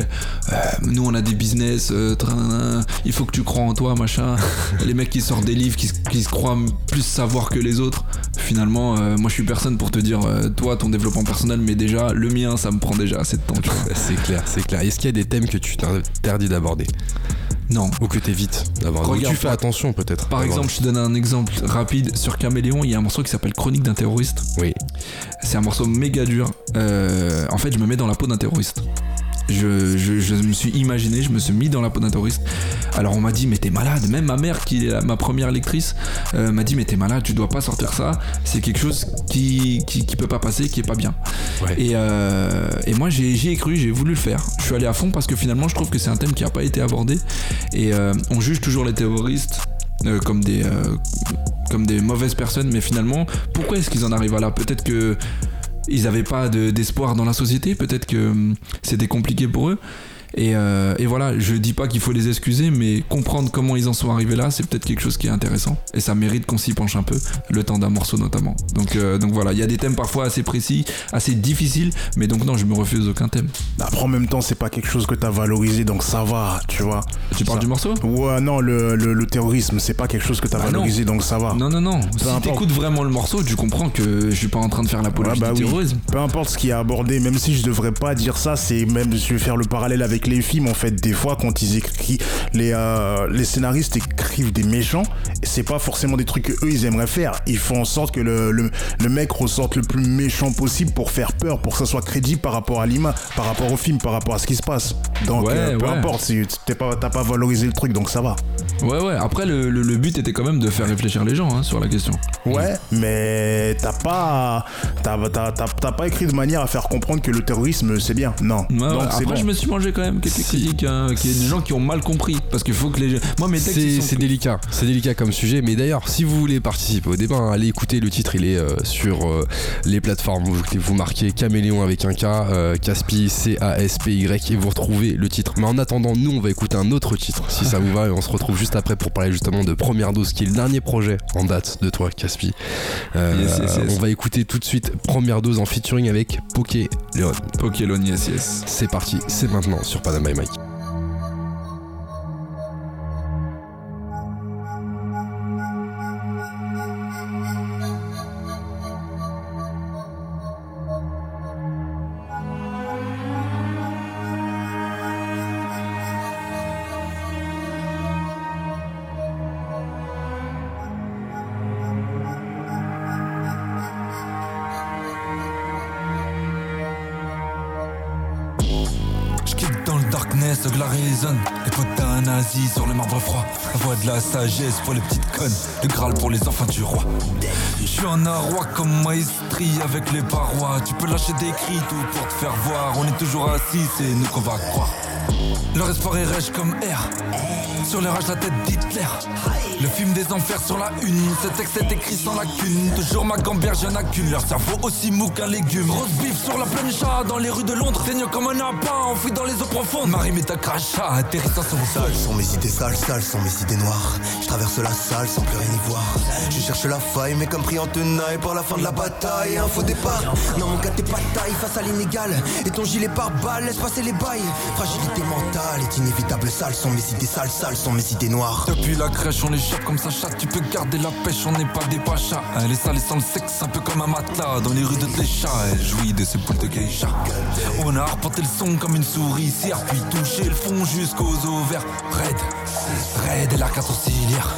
euh, nous, on a des business, euh, trin, il faut que tu crois en toi, machin. <laughs> les mecs qui sortent des livres, qui, se- qui se croient plus savoir que les autres. Finalement, euh, moi, je suis personne pour te dire, toi, ton développement personnel, mais déjà, le mien, ça me prend déjà assez de temps, tu vois. <laughs> C'est clair, c'est clair. Est-ce qu'il y a des thèmes que tu t'interdis d'aborder? Non. Ou que t'évites Ou Regarde, tu fais par- attention peut-être Par exemple, je te donne un exemple rapide. Sur Caméléon, il y a un morceau qui s'appelle Chronique d'un terroriste. Oui. C'est un morceau méga dur. Euh, en fait, je me mets dans la peau d'un terroriste. Je, je- je me suis imaginé, je me suis mis dans la peau d'un terroriste. Alors on m'a dit mais t'es malade. Même ma mère qui est la- ma première lectrice euh, m'a dit mais t'es malade, tu dois pas sortir ça. C'est quelque chose qui, qui qui peut pas passer, qui est pas bien. Ouais. Et, euh, et moi j'ai ai cru, j'ai voulu le faire. Je suis allé à fond parce que finalement je trouve que c'est un thème qui a pas été abordé. Et euh, on juge toujours les terroristes euh, comme des euh, comme des mauvaises personnes, mais finalement pourquoi est-ce qu'ils en arrivent à là? Peut-être que ils avaient pas de- d'espoir dans la société, peut-être que hum, c'était compliqué pour eux. Et, euh, et voilà, je dis pas qu'il faut les excuser, mais comprendre comment ils en sont arrivés là, c'est peut-être quelque chose qui est intéressant. Et ça mérite qu'on s'y penche un peu, le temps d'un morceau notamment. Donc, euh, donc voilà, il y a des thèmes parfois assez précis, assez difficiles, mais donc non, je me refuse aucun thème. Après, en même temps, c'est pas quelque chose que t'as valorisé, donc ça va, tu vois. Tu parles Ça- du morceau? Ouais, non, le, le, le terrorisme, c'est pas quelque chose que t'as Ah non. valorisé, donc ça va. Non, non, non. si importe. t'écoutes vraiment le morceau, tu comprends que je suis pas en train de faire l'apologie Ouais, bah du oui. terrorisme. Peu importe ce qui est abordé, même si je devrais pas dire ça, c'est même je vais faire le parallèle avec les films en fait. Des fois, quand ils écrivent, les euh, les scénaristes écrivent des méchants, c'est pas forcément des trucs que eux ils aimeraient faire. Ils font en sorte que le, le, le mec ressorte le plus méchant possible pour faire peur, pour que ça soit crédible par rapport à l'image, par rapport au film, par rapport à ce qui se passe. Donc Ouais, euh, peu ouais. importe, t'es pas t'as pas valorisé le truc, donc ça va. Ouais, ouais. Après, le, le- but était quand même de faire réfléchir les gens hein, sur la question. Ouais, mais t'as pas t'as t'as- t'as- t'as pas écrit de manière à faire comprendre que le terrorisme c'est bien. Non. Ouais, donc Après, bon. je me suis mangé quand même quelques critiques, hein, qu'il y a des gens qui ont mal compris. Parce qu'il faut que les gens. Moi, mes textes. C'est sont- délicat, c'est délicat comme sujet. Mais d'ailleurs, si vous voulez participer au débat, hein, allez écouter le titre. Il est euh, sur euh, les plateformes. Vous, vous marquez Caméléon avec un K, euh, Caspi, C-A-S-P-Y, et vous retrouvez le titre. Mais en attendant, nous, on va écouter un autre titre, si ça <laughs> vous va, et on se retrouve juste après pour parler justement de Première Dose, qui est le dernier projet en date de toi, Caspi. Yes, yes, yes. On va écouter tout de suite Première Dose en featuring avec Poké Léon. Pokémon, yes, yes. C'est parti, c'est maintenant sur Panama by Mike. Résonne. Les potins nazis sur le marbre froid. Voix de la sagesse pour les petites connes. Le graal pour les enfants du roi. Je suis un roi comme maestri avec les parois. Tu peux lâcher des cris tout pour te faire voir. On est toujours assis, c'est nous qu'on va croire. Leur espoir est rêche comme air. Sur les rages, la tête d'Hitler. Le film des enfers sur la une. Ce texte est écrit sans lacune. Toujours ma gamberge, y'en a qu'une. Leur cerveau aussi mou qu'un légume. Rose bif sur la plaine chat. Dans les rues de Londres. Saignant comme un appât. Enfoui dans les eaux profondes. Marie met ta crachat. Atterrissant sur vos sols. Sales sont mes idées sales, sales sont mes idées Je traverse la salle sans plus rien y voir. Je cherche la faille, mais comme pris en tenaille pour la fin de la bataille. Un faux départ. Non, mon gars, t'es pas taille face à l'inégal. Et ton gilet par balle, laisse passer les bails. Fragilité mentale est inévitable. Sales sont mes idées sales, sales sont mes idées noires. Depuis la crèche, on échappe comme ça chatte. Tu peux garder la pêche, on n'est pas des pachas. Elle est sale et sans le sexe, un peu comme un matelas. Dans les rues de Técha, elle jouit de ses boules de geisha. On a arpenté le son comme une souris, puis touché le fond jusqu'aux ovaires. Raide, raide et l'arc sourcilière.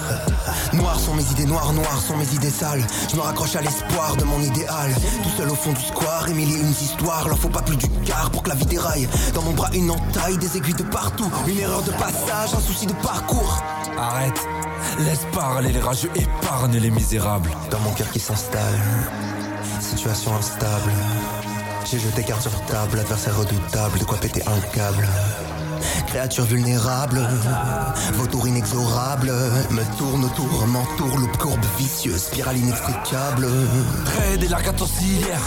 Noires sont mes idées noires, noires sont mes idées sales. Je me raccroche à l'espoir de mon idéal. Tout seul au fond du square, et une histoires. Leur faut pas plus du quart pour que la vie déraille. Dans mon bras, une entaille, des aiguilles de partout. Une erreur de passage, un souci de parcours. Arrête, laisse parler les rageux, épargne les misérables. Dans mon cœur qui s'installe, situation instable. J'ai jeté carte sur table, adversaire redoutable, de quoi péter un câble. Créature vulnérable, vautour inexorable, me tourne autour, m'entoure, loupe courbe vicieuse, spirale inextricable. Raide et l'arc sourcilière.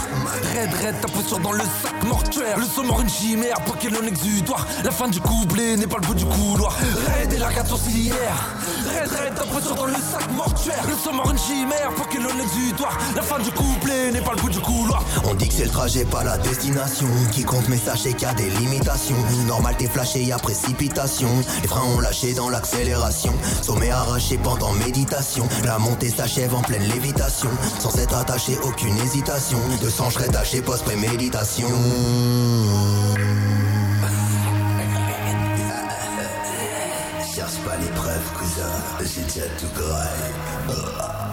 Raide, raide, ta posture dans le sac mortuaire. Le mort une chimère, Pokémon exutoire. La fin du couplet n'est pas le bout du couloir. Raide et l'arc sourcilière. Raide, raide, ta posture dans le sac mortuaire. Le mort une chimère, Pokémon exutoire. La fin du couplet n'est pas le bout du couloir. On dit que c'est le trajet, pas la destination. Qui compte, mais sachez qu'il y a des limitations. Normal, t'es flashé, y a précipitation. Les freins ont lâché dans l'accélération. Sommet arraché pendant méditation. La montée s'achève en pleine lévitation. Sans être attaché, aucune hésitation. De sang, je taché post-préméditation. Cherche pas l'épreuve, cousin. J'ai déjà tout graille.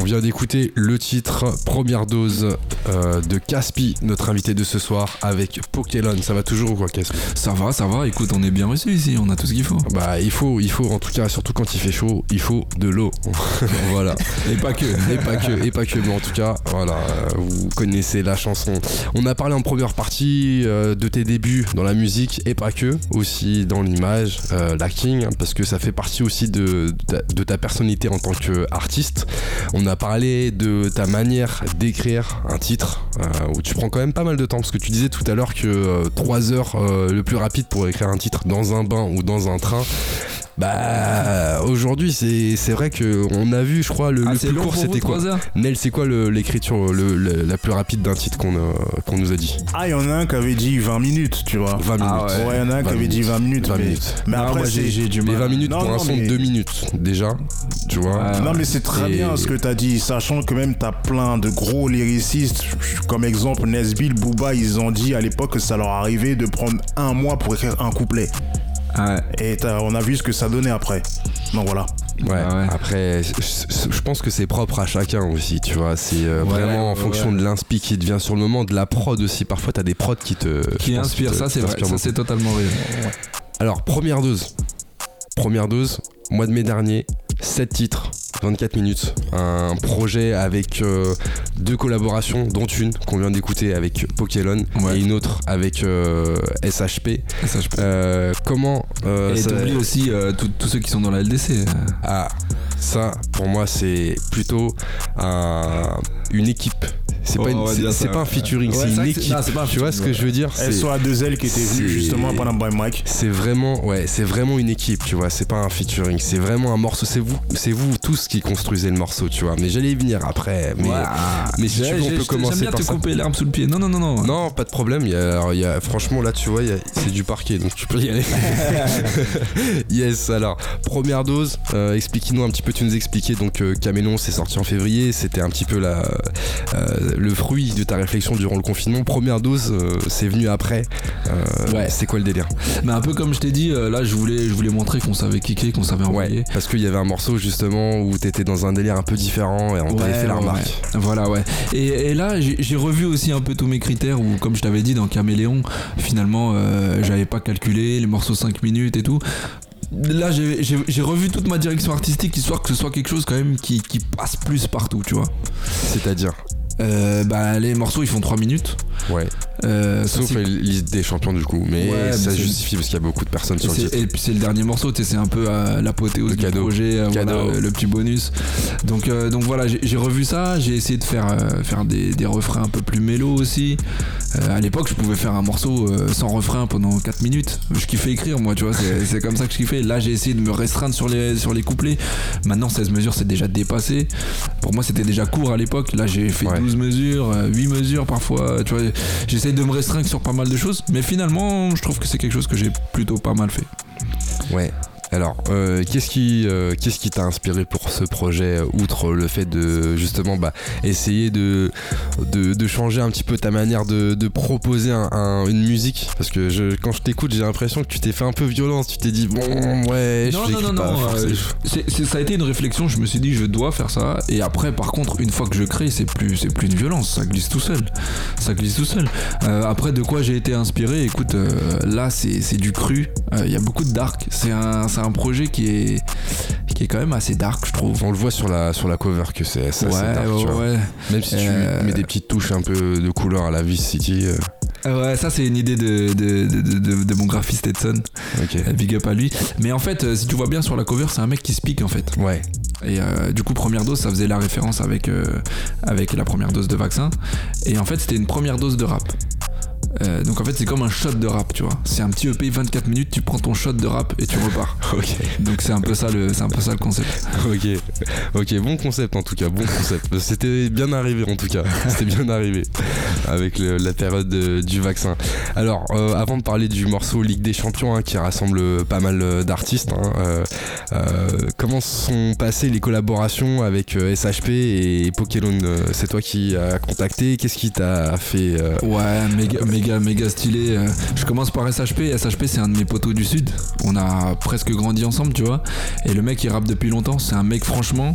On vient d'écouter le titre Première dose euh, de Caspi, notre invité de ce soir avec Pokémon. Ça va toujours ou quoi, Caspi? Ça va, ça va. Écoute, on est bien reçu ici. On a tout ce qu'il faut. Bah, il faut, il faut, en tout cas, surtout quand il fait chaud, il faut de l'eau. <laughs> voilà. Et pas que. Et pas que, et pas que. Mais en tout cas, voilà, vous connaissez la chanson. On a parlé en première partie euh, de tes débuts dans la musique et pas que, aussi dans l'image, euh, l'acting, hein, parce que ça fait partie aussi de, de, ta, de ta personnalité en tant qu'artiste. On a parlé de ta manière d'écrire un titre, euh, où tu prends quand même pas mal de temps, parce que tu disais tout à l'heure que 3 heures euh, le plus rapide pour écrire un titre dans un bain ou dans un train. Bah aujourd'hui c'est c'est vrai que on a vu je crois le, Ah, le plus long court c'était quoi Nel c'est quoi le- l'écriture le- le- la plus rapide d'un titre qu'on a- qu'on nous a dit? Ah, il y en a un qui avait dit 20 minutes, tu vois. 20 minutes. Ah Ouais, il y en a un qui 20 avait dit 20 minutes. 20 mais, minutes. mais après, moi, j'ai du Les mal. 20 minutes Non, pour un non, son de mais- 2 minutes déjà, tu vois. Non mais c'est très Et- bien ce que t'as dit, sachant que même t'as plein de gros lyricistes, comme exemple Nesbill, Booba, ils ont dit à l'époque que ça leur arrivait de prendre un mois pour écrire un couplet. Ouais. Et on a vu ce que ça donnait après. Donc voilà. Ouais, Ah ouais. après, je, pense que c'est propre à chacun aussi, tu vois. C'est euh, Ouais, vraiment en fonction ouais. de l'inspi qui te vient sur le moment, de la prod aussi. Parfois, t'as des prods qui te. Qui je pense, inspire, te- ça c'est vrai. Ça c'est totalement vrai. Alors, première dose. Première dose, mois de mai dernier, 7 titres, 24 minutes. Un projet avec euh, deux collaborations, dont une qu'on vient d'écouter avec Pokémon Ouais. et une autre avec euh, SHP. Peux. Euh, comment. euh, Et ça- t'oublies aussi tous tous ceux qui sont dans la LDC. Ah, ça, pour moi, c'est plutôt un- une équipe. C'est Oh, pas, c'est- pas un featuring, Ouais, c'est une équipe. non, c'est pas un tu vois ce que featuring, je veux dire deux ailes qui était c'est- justement pendant by Mike. c'est vraiment, ouais, c'est vraiment une équipe, tu vois. C'est pas un featuring, c'est vraiment un morceau. C'est vous, c'est vous tous qui construisez le morceau, tu vois. Mais j'allais y venir après. Mais Ouais. mais si tu veux, on peut commencer par te couper l'herbe sous le pied. Non, non, non, non. non, pas de problème. Franchement, là, tu vois, c'est du parquet, donc tu peux y aller. <laughs> yes. Alors, première dose. euh, Expliquez-nous un petit peu. Tu nous expliquais donc euh, Caméléon, c'est sorti en février. C'était un petit peu la, euh, le fruit de ta réflexion durant le confinement. Première dose, euh, c'est venu après. Euh, Ouais. C'est quoi le délire? Mais un peu comme je t'ai dit, euh, là je voulais, je voulais montrer qu'on savait kicker, qu'on savait envoyer. Ouais. Parce qu'il y avait un morceau justement où t'étais dans un délire un peu différent et on t'avait Ouais, fait la remarque. Voilà, ouais. Et, et là, j'ai revu aussi un peu tous mes critères où, comme je t'avais dit dans Caméléon, finalement, euh, j'avais pas calculé les morceaux 5 minutes et tout. Là, j'ai revu toute ma direction artistique histoire que ce soit quelque chose quand même qui, qui passe plus partout, tu vois. C'est-à-dire, Euh, bah, les morceaux ils font 3 minutes. ouais. Euh, Sauf c'est- la liste des champions du coup, mais Ouais, ça justifie parce qu'il y a beaucoup de personnes Et, sur le titre. et puis c'est le dernier morceau, tu sais, c'est un peu euh, l'apothéose du cadeau. projet, euh, voilà, le, petit bonus. Donc, euh, donc voilà, j'ai revu ça, j'ai essayé de faire, euh, faire des, des refrains un peu plus mélo aussi. Euh, à l'époque, je pouvais faire un morceau euh, sans refrain pendant 4 minutes. Je kiffais écrire, moi, tu vois, c'est <laughs> c'est comme ça que je kiffais. Là, j'ai essayé de me restreindre sur les, sur les couplets. Maintenant, 16 mesures, c'est déjà dépassé. Pour moi, c'était déjà court à l'époque. Là, j'ai fait Ouais. 12 mesures, euh, 8 mesures parfois. Tu vois, j'essaye de me restreindre sur pas mal de choses. Mais finalement, je trouve que c'est quelque chose que j'ai plutôt pas mal fait. Ouais. Alors, euh, qu'est-ce qui, euh, qu'est-ce qui t'a inspiré pour ce projet, euh, outre le fait de justement bah, essayer de, de, de changer un petit peu ta manière de, de proposer un- un- une musique? Parce que je, quand je t'écoute, j'ai l'impression que tu t'es fait un peu violence. Tu t'es dit bon, ouais, Non, je non, non, non. c'est- ça a été une réflexion. Je me suis dit, je dois faire ça. Et après, par contre, une fois que je crée, c'est plus, c'est plus une violence. Ça glisse tout seul. Ça glisse tout seul. Euh, après, de quoi j'ai été inspiré? Écoute, là, c'est du cru. Il y a beaucoup de dark. C'est un, un projet qui est, qui est quand même assez dark, je trouve. On le voit sur la, sur la cover que c'est assez Ouais, dark, tu ouais, vois. Même si tu Euh, mets des petites touches un peu de couleur à la Vice City. euh, Ouais, ça c'est une idée de, de, de, mon graphiste Edson. ok. Euh, Big up à lui. Mais en fait, si tu vois bien sur la cover, c'est un mec qui se pique en fait. Ouais. Et euh, du coup, première dose, ça faisait la référence avec, avec la première dose de vaccin. Et en fait, c'était une première dose de rap. Euh, donc en fait, c'est comme un shot de rap, tu vois. C'est un petit EP 24 minutes, tu prends ton shot de rap et tu repars. <laughs> Ok. Donc c'est un peu ça le, c'est un peu ça le concept. Ok, ok, bon concept en tout cas, bon concept. C'était bien arrivé en tout cas, <laughs> c'était bien arrivé avec le- la période de- du vaccin. Alors, euh, avant de parler du morceau Ligue des Champions hein, qui rassemble pas mal euh, d'artistes, hein, euh, comment sont passées les collaborations avec SHP et Pokémon C'est toi qui as contacté Qu'est-ce qui t'a fait Ouais, méga, méga méga stylé. Euh, Je commence par SHP. SHP c'est un de mes potos du sud. On a presque grandi ensemble, tu vois. Et le mec il rappe depuis longtemps. C'est un mec franchement.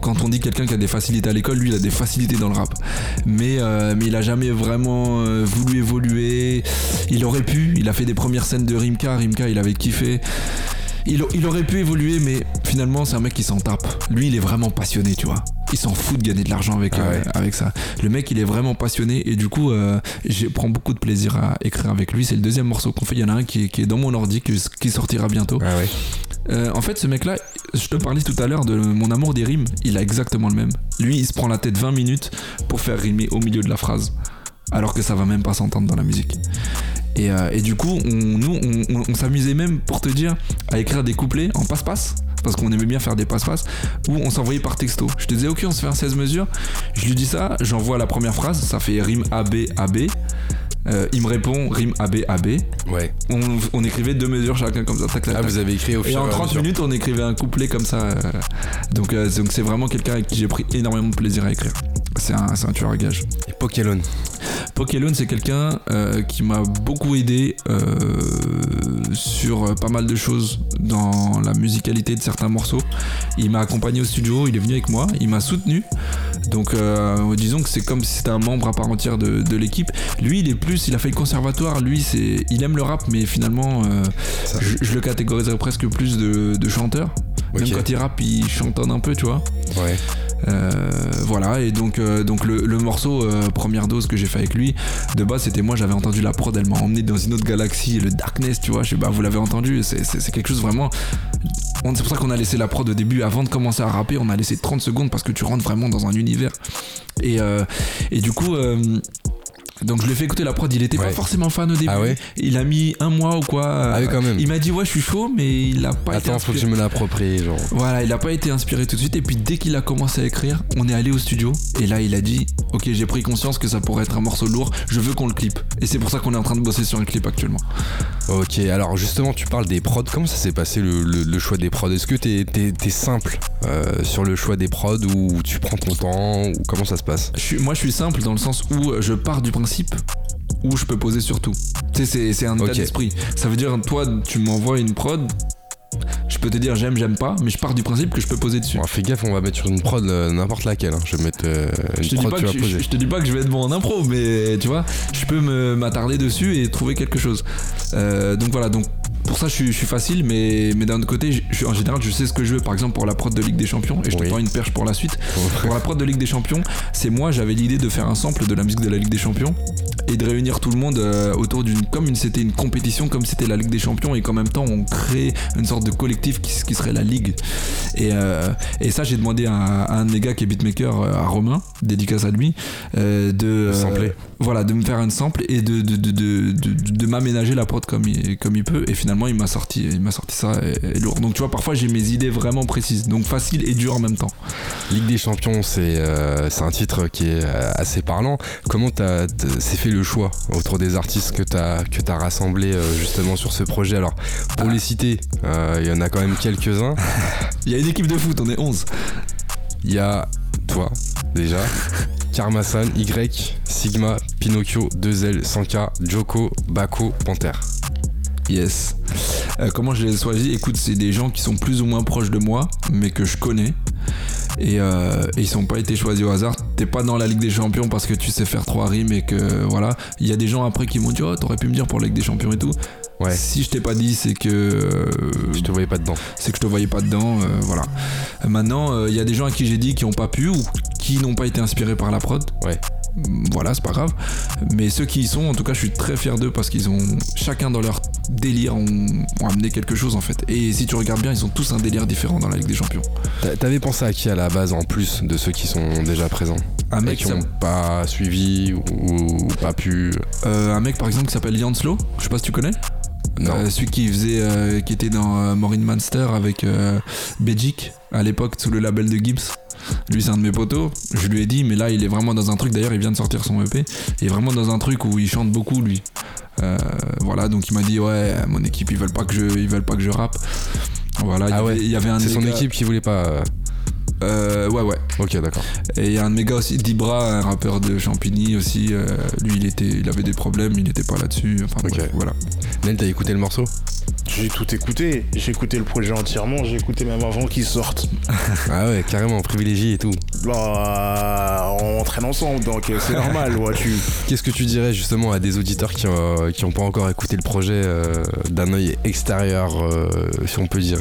Quand on dit quelqu'un qui a des facilités à l'école, lui il a des facilités dans le rap. Mais euh, il a jamais vraiment euh, voulu évoluer. Il aurait pu. Il a fait des premières scènes de Rimka. Rimka il avait kiffé. Il, il aurait pu évoluer, mais finalement, c'est un mec qui s'en tape. Lui, il est vraiment passionné, tu vois. Il s'en fout de gagner de l'argent avec, Ah euh, avec ça. Le mec, il est vraiment passionné et du coup, euh, je prends beaucoup de plaisir à écrire avec lui. C'est le deuxième morceau qu'on fait. Il y en a un qui est, qui est dans mon ordi, qui, qui sortira bientôt. Ah ouais. Euh, en fait, ce mec-là, je te parlais tout à l'heure de mon amour des rimes, il a exactement le même. Lui, il se prend la tête 20 minutes pour faire rimer au milieu de la phrase, alors que ça va même pas s'entendre dans la musique. Et, euh, et du coup, on, nous, on, on- on s'amusait même, pour te dire, à écrire des couplets en passe-passe. Parce qu'on aimait bien faire des passe-passe, où on s'envoyait par texto. Je te disais, ok, on se fait un 16 mesures. Je lui dis ça, j'envoie la première phrase, ça fait rime AB, AB. Euh, il me répond rime AB, AB. Ouais. On, on écrivait deux mesures chacun comme ça, tac, tac, Ah, tac. vous avez écrit au Et fur en et à 30 mesure. minutes, on écrivait un couplet comme ça. euh, donc euh, donc c'est vraiment quelqu'un avec qui j'ai pris énormément de plaisir à écrire. C'est un, un tueur à gage. Et Pokélon. Pokélon, c'est quelqu'un euh, qui m'a beaucoup aidé euh, sur euh, pas mal de choses dans la musicalité de certains morceaux. Il m'a accompagné au studio, il est venu avec moi, il m'a soutenu. Donc euh, disons que c'est comme si c'était un membre à part entière de, de l'équipe. Lui, il est plus, il a fait le conservatoire. Lui, c'est, il aime le rap, mais finalement, je, je le catégoriserais presque plus de, de chanteur. Même quand il rappe, il chantonne un peu, tu vois. Ouais. Euh, voilà, et donc, euh, donc le, morceau euh, première dose que j'ai fait avec lui, de base c'était moi, j'avais entendu la prod, elle m'a emmené dans une autre galaxie, le Darkness, tu vois, je sais pas, vous l'avez entendu, c'est- quelque chose vraiment. C'est pour ça qu'on a laissé la prod au début, avant de commencer à rapper, on a laissé 30 secondes parce que tu rentres vraiment dans un univers. Et, et du coup. Donc je lui ai fait écouter la prod, il était Ouais. pas forcément fan au début. Ah ouais il a mis un mois ou quoi. Ah oui, quand même. Il m'a dit ouais je suis chaud mais il a pas été Attends, faut que je me l'approprie, genre. Voilà, il a pas été inspiré tout de suite. Et puis dès qu'il a commencé à écrire, on est allé au studio. Et là, il a dit Ok, j'ai pris conscience que ça pourrait être un morceau lourd. Je veux qu'on le clip. Et c'est pour ça qu'on est en train de bosser sur un clip actuellement. Ok, alors justement, tu parles des prods. Comment ça s'est passé le, le- le choix des prods? Est-ce que t'es t'es simple euh, sur le choix des prods ou tu prends ton temps ou comment ça se passe? Je suis- moi, je suis simple dans le sens où je pars du principe où je peux poser sur tout. Tu sais, c'est- un état d'esprit. Ça veut dire, toi, tu m'envoies une prod. Je peux te dire j'aime, j'aime pas, mais je pars du principe que je peux poser dessus. Fais gaffe, on va mettre sur une prod euh, n'importe laquelle. hein. Je vais mettre euh, une Je te, dis prod pas tu vas je, poser. je te dis pas que je vais être bon en impro, mais tu vois, je peux m'attarder dessus et trouver quelque chose. Euh, donc voilà, donc pour ça je suis, je suis facile, mais, mais d'un autre côté, je- je- en général, je sais ce que je veux. Par exemple, pour la prod de Ligue des Champions, et je te prends une perche pour la suite. <laughs> Pour la prod de Ligue des Champions, c'est moi, j'avais l'idée de faire un sample de la musique de la Ligue des Champions et de réunir tout le monde euh, autour d'une. Comme une- c'était une compétition, comme c'était la Ligue des Champions, et qu'en même temps, on crée une sorte de collectif qui, qui serait la Ligue. Et, euh, et ça, j'ai demandé à, à un de mes gars qui est beatmaker, euh, à Romain, dédicace à lui, euh, de. Sampler. voilà, de me faire un sample et de, de, de, de, de- de m'aménager la prod comme il, comme il peut. Et finalement, il m'a sorti, il m'a sorti ça et, et lourd. Donc, tu vois, parfois, j'ai mes idées vraiment précises. Donc, facile et dur en même temps. Ligue des Champions, c'est euh, c'est un titre qui est euh, assez parlant. Comment s'est fait le choix autour des artistes que t'as que t'as rassemblés euh, justement sur ce projet? Alors, pour Ah. les citer, il y en a quand même quelques-uns. <laughs> Il y a une équipe de foot, on est 11. Il y a toi, déjà. Karmasan, Y, Sigma, Pinocchio, 2L, Sanka, Joko, Bako, Panther. Yes. Euh, comment je les ai choisis Écoute, c'est des gens qui sont plus ou moins proches de moi, mais que je connais. Et, euh, et ils sont pas été choisis au hasard. T'es pas dans la Ligue des Champions parce que tu sais faire trois rimes et que voilà. Il y a des gens après qui m'ont dit Oh, t'aurais pu me dire pour la Ligue des Champions et tout. Ouais. Si je t'ai pas dit, c'est que. euh, Je te voyais pas dedans. c'est que je te voyais pas dedans, euh, voilà. Maintenant, il y a des gens à qui j'ai dit qui ont pas pu ou qui n'ont pas été inspirés par la prod. Ouais. Voilà, c'est pas grave. Mais ceux qui y sont, en tout cas, je suis très fier d'eux parce qu'ils ont chacun dans leur délire ont, ont amené quelque chose en fait. Et si tu regardes bien, ils ont tous un délire différent dans la Ligue des Champions. T'a- T'avais pensé à qui à la base en plus de ceux qui sont déjà présents? Un et mec, qui ça- ont pas suivi ou, ou pas pu? Euh, un mec par exemple qui s'appelle Janslo, je sais pas si tu connais. Non. Euh, celui qui faisait, euh, qui était dans Maureen Manster avec Belgique à l'époque sous le label de Gibbs. Lui c'est un de mes potos. Je lui ai dit, mais là il est vraiment dans un truc. D'ailleurs il vient de sortir son EP. Il est vraiment dans un truc où il chante beaucoup lui. Euh, voilà donc il m'a dit ouais mon équipe ils veulent pas que je ils veulent pas que je rappe. Voilà il y Ah avait- il y avait un C'est son équipe qui voulait pas. Euh, ouais, ouais. Ok, d'accord. Et il y a un de mes gars aussi, Dibra, un rappeur de Champigny aussi. euh, lui, il, était, il avait des problèmes, il n'était pas là-dessus. Enfin, bref, voilà. Nel, t'as écouté le morceau? J'ai tout écouté. J'ai écouté le projet entièrement. J'ai écouté même avant qu'il sorte. <laughs> Ah ouais, carrément, privilégié et tout. Bah, on traîne ensemble, donc euh, c'est normal, <laughs> vois-tu. Qu'est-ce que tu dirais justement à des auditeurs qui n'ont qui ont pas encore écouté le projet euh, d'un œil extérieur, euh, si on peut dire?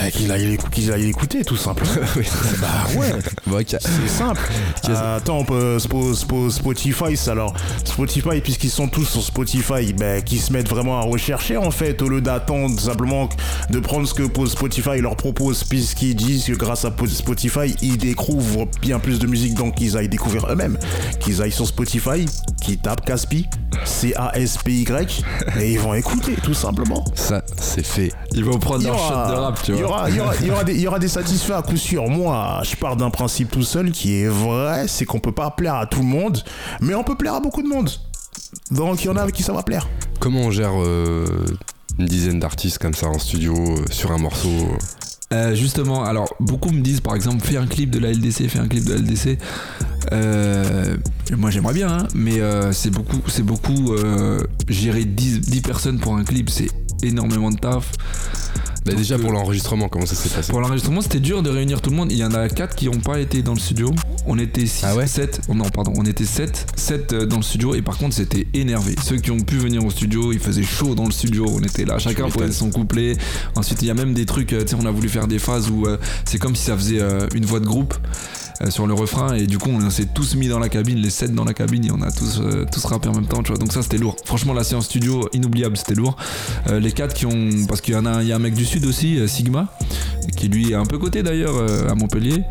Bah, qu'il aille, l'écouter, tout simplement. <laughs> Oui. bah ouais, c'est simple. <laughs> Euh, attends, on peut Spo- Spo- Spotify, alors Spotify, puisqu'ils sont tous sur Spotify, bah, qu'ils se mettent vraiment à rechercher en fait, au lieu d'attendre simplement de prendre ce que Spotify leur propose, puisqu'ils disent que grâce à Spotify, ils découvrent bien plus de musique, donc qu'ils aillent découvrir eux-mêmes. Qu'ils aillent sur Spotify, qu'ils tapent Caspi, C-A-S-P-Y, et ils vont écouter, tout simplement. Ça, c'est fait. Ils vont prendre leur shot de rap, tu vois. Aura- il y aura- il y aura des- il y aura des satisfaits à coup sûr. Moi, je pars d'un principe tout seul qui est vrai, c'est qu'on peut pas plaire à tout le monde, mais on peut plaire à beaucoup de monde. Donc il y en a avec qui ça va plaire. Comment on gère euh, une dizaine d'artistes comme ça en studio, euh, sur un morceau Euh, justement, alors beaucoup me disent par exemple fais un clip de la LDC, fais un clip de la LDC. Euh, moi j'aimerais bien, hein, mais euh, c'est beaucoup, c'est beaucoup euh, gérer 10, 10 personnes pour un clip, c'est énormément de taf. Bah, Déjà pour euh, l'enregistrement, comment ça s'est passé Pour l'enregistrement, c'était dur de réunir tout le monde. Il y en a 4 qui n'ont pas été dans le studio. On était 6, Ah ouais 7. non, pardon, on était 7. 7 dans le studio. Et par contre, c'était énervé. Ceux qui ont pu venir au studio, il faisait chaud dans le studio. On était là, chacun posait son couplet. Ensuite, il y a même des trucs, euh, tu sais, on a voulu faire des phases où euh, c'est comme si ça faisait euh, une voix de groupe. Euh, sur le refrain. Et du coup on s'est tous mis dans la cabine les 7 dans la cabine et on a tous euh, tous rappé en même temps tu vois. Donc ça c'était lourd. Franchement la séance studio inoubliable c'était lourd. Euh, les 4 qui ont parce qu'il y en a un- il y a un mec du sud aussi Sigma qui lui est un peu coté d'ailleurs à Montpellier.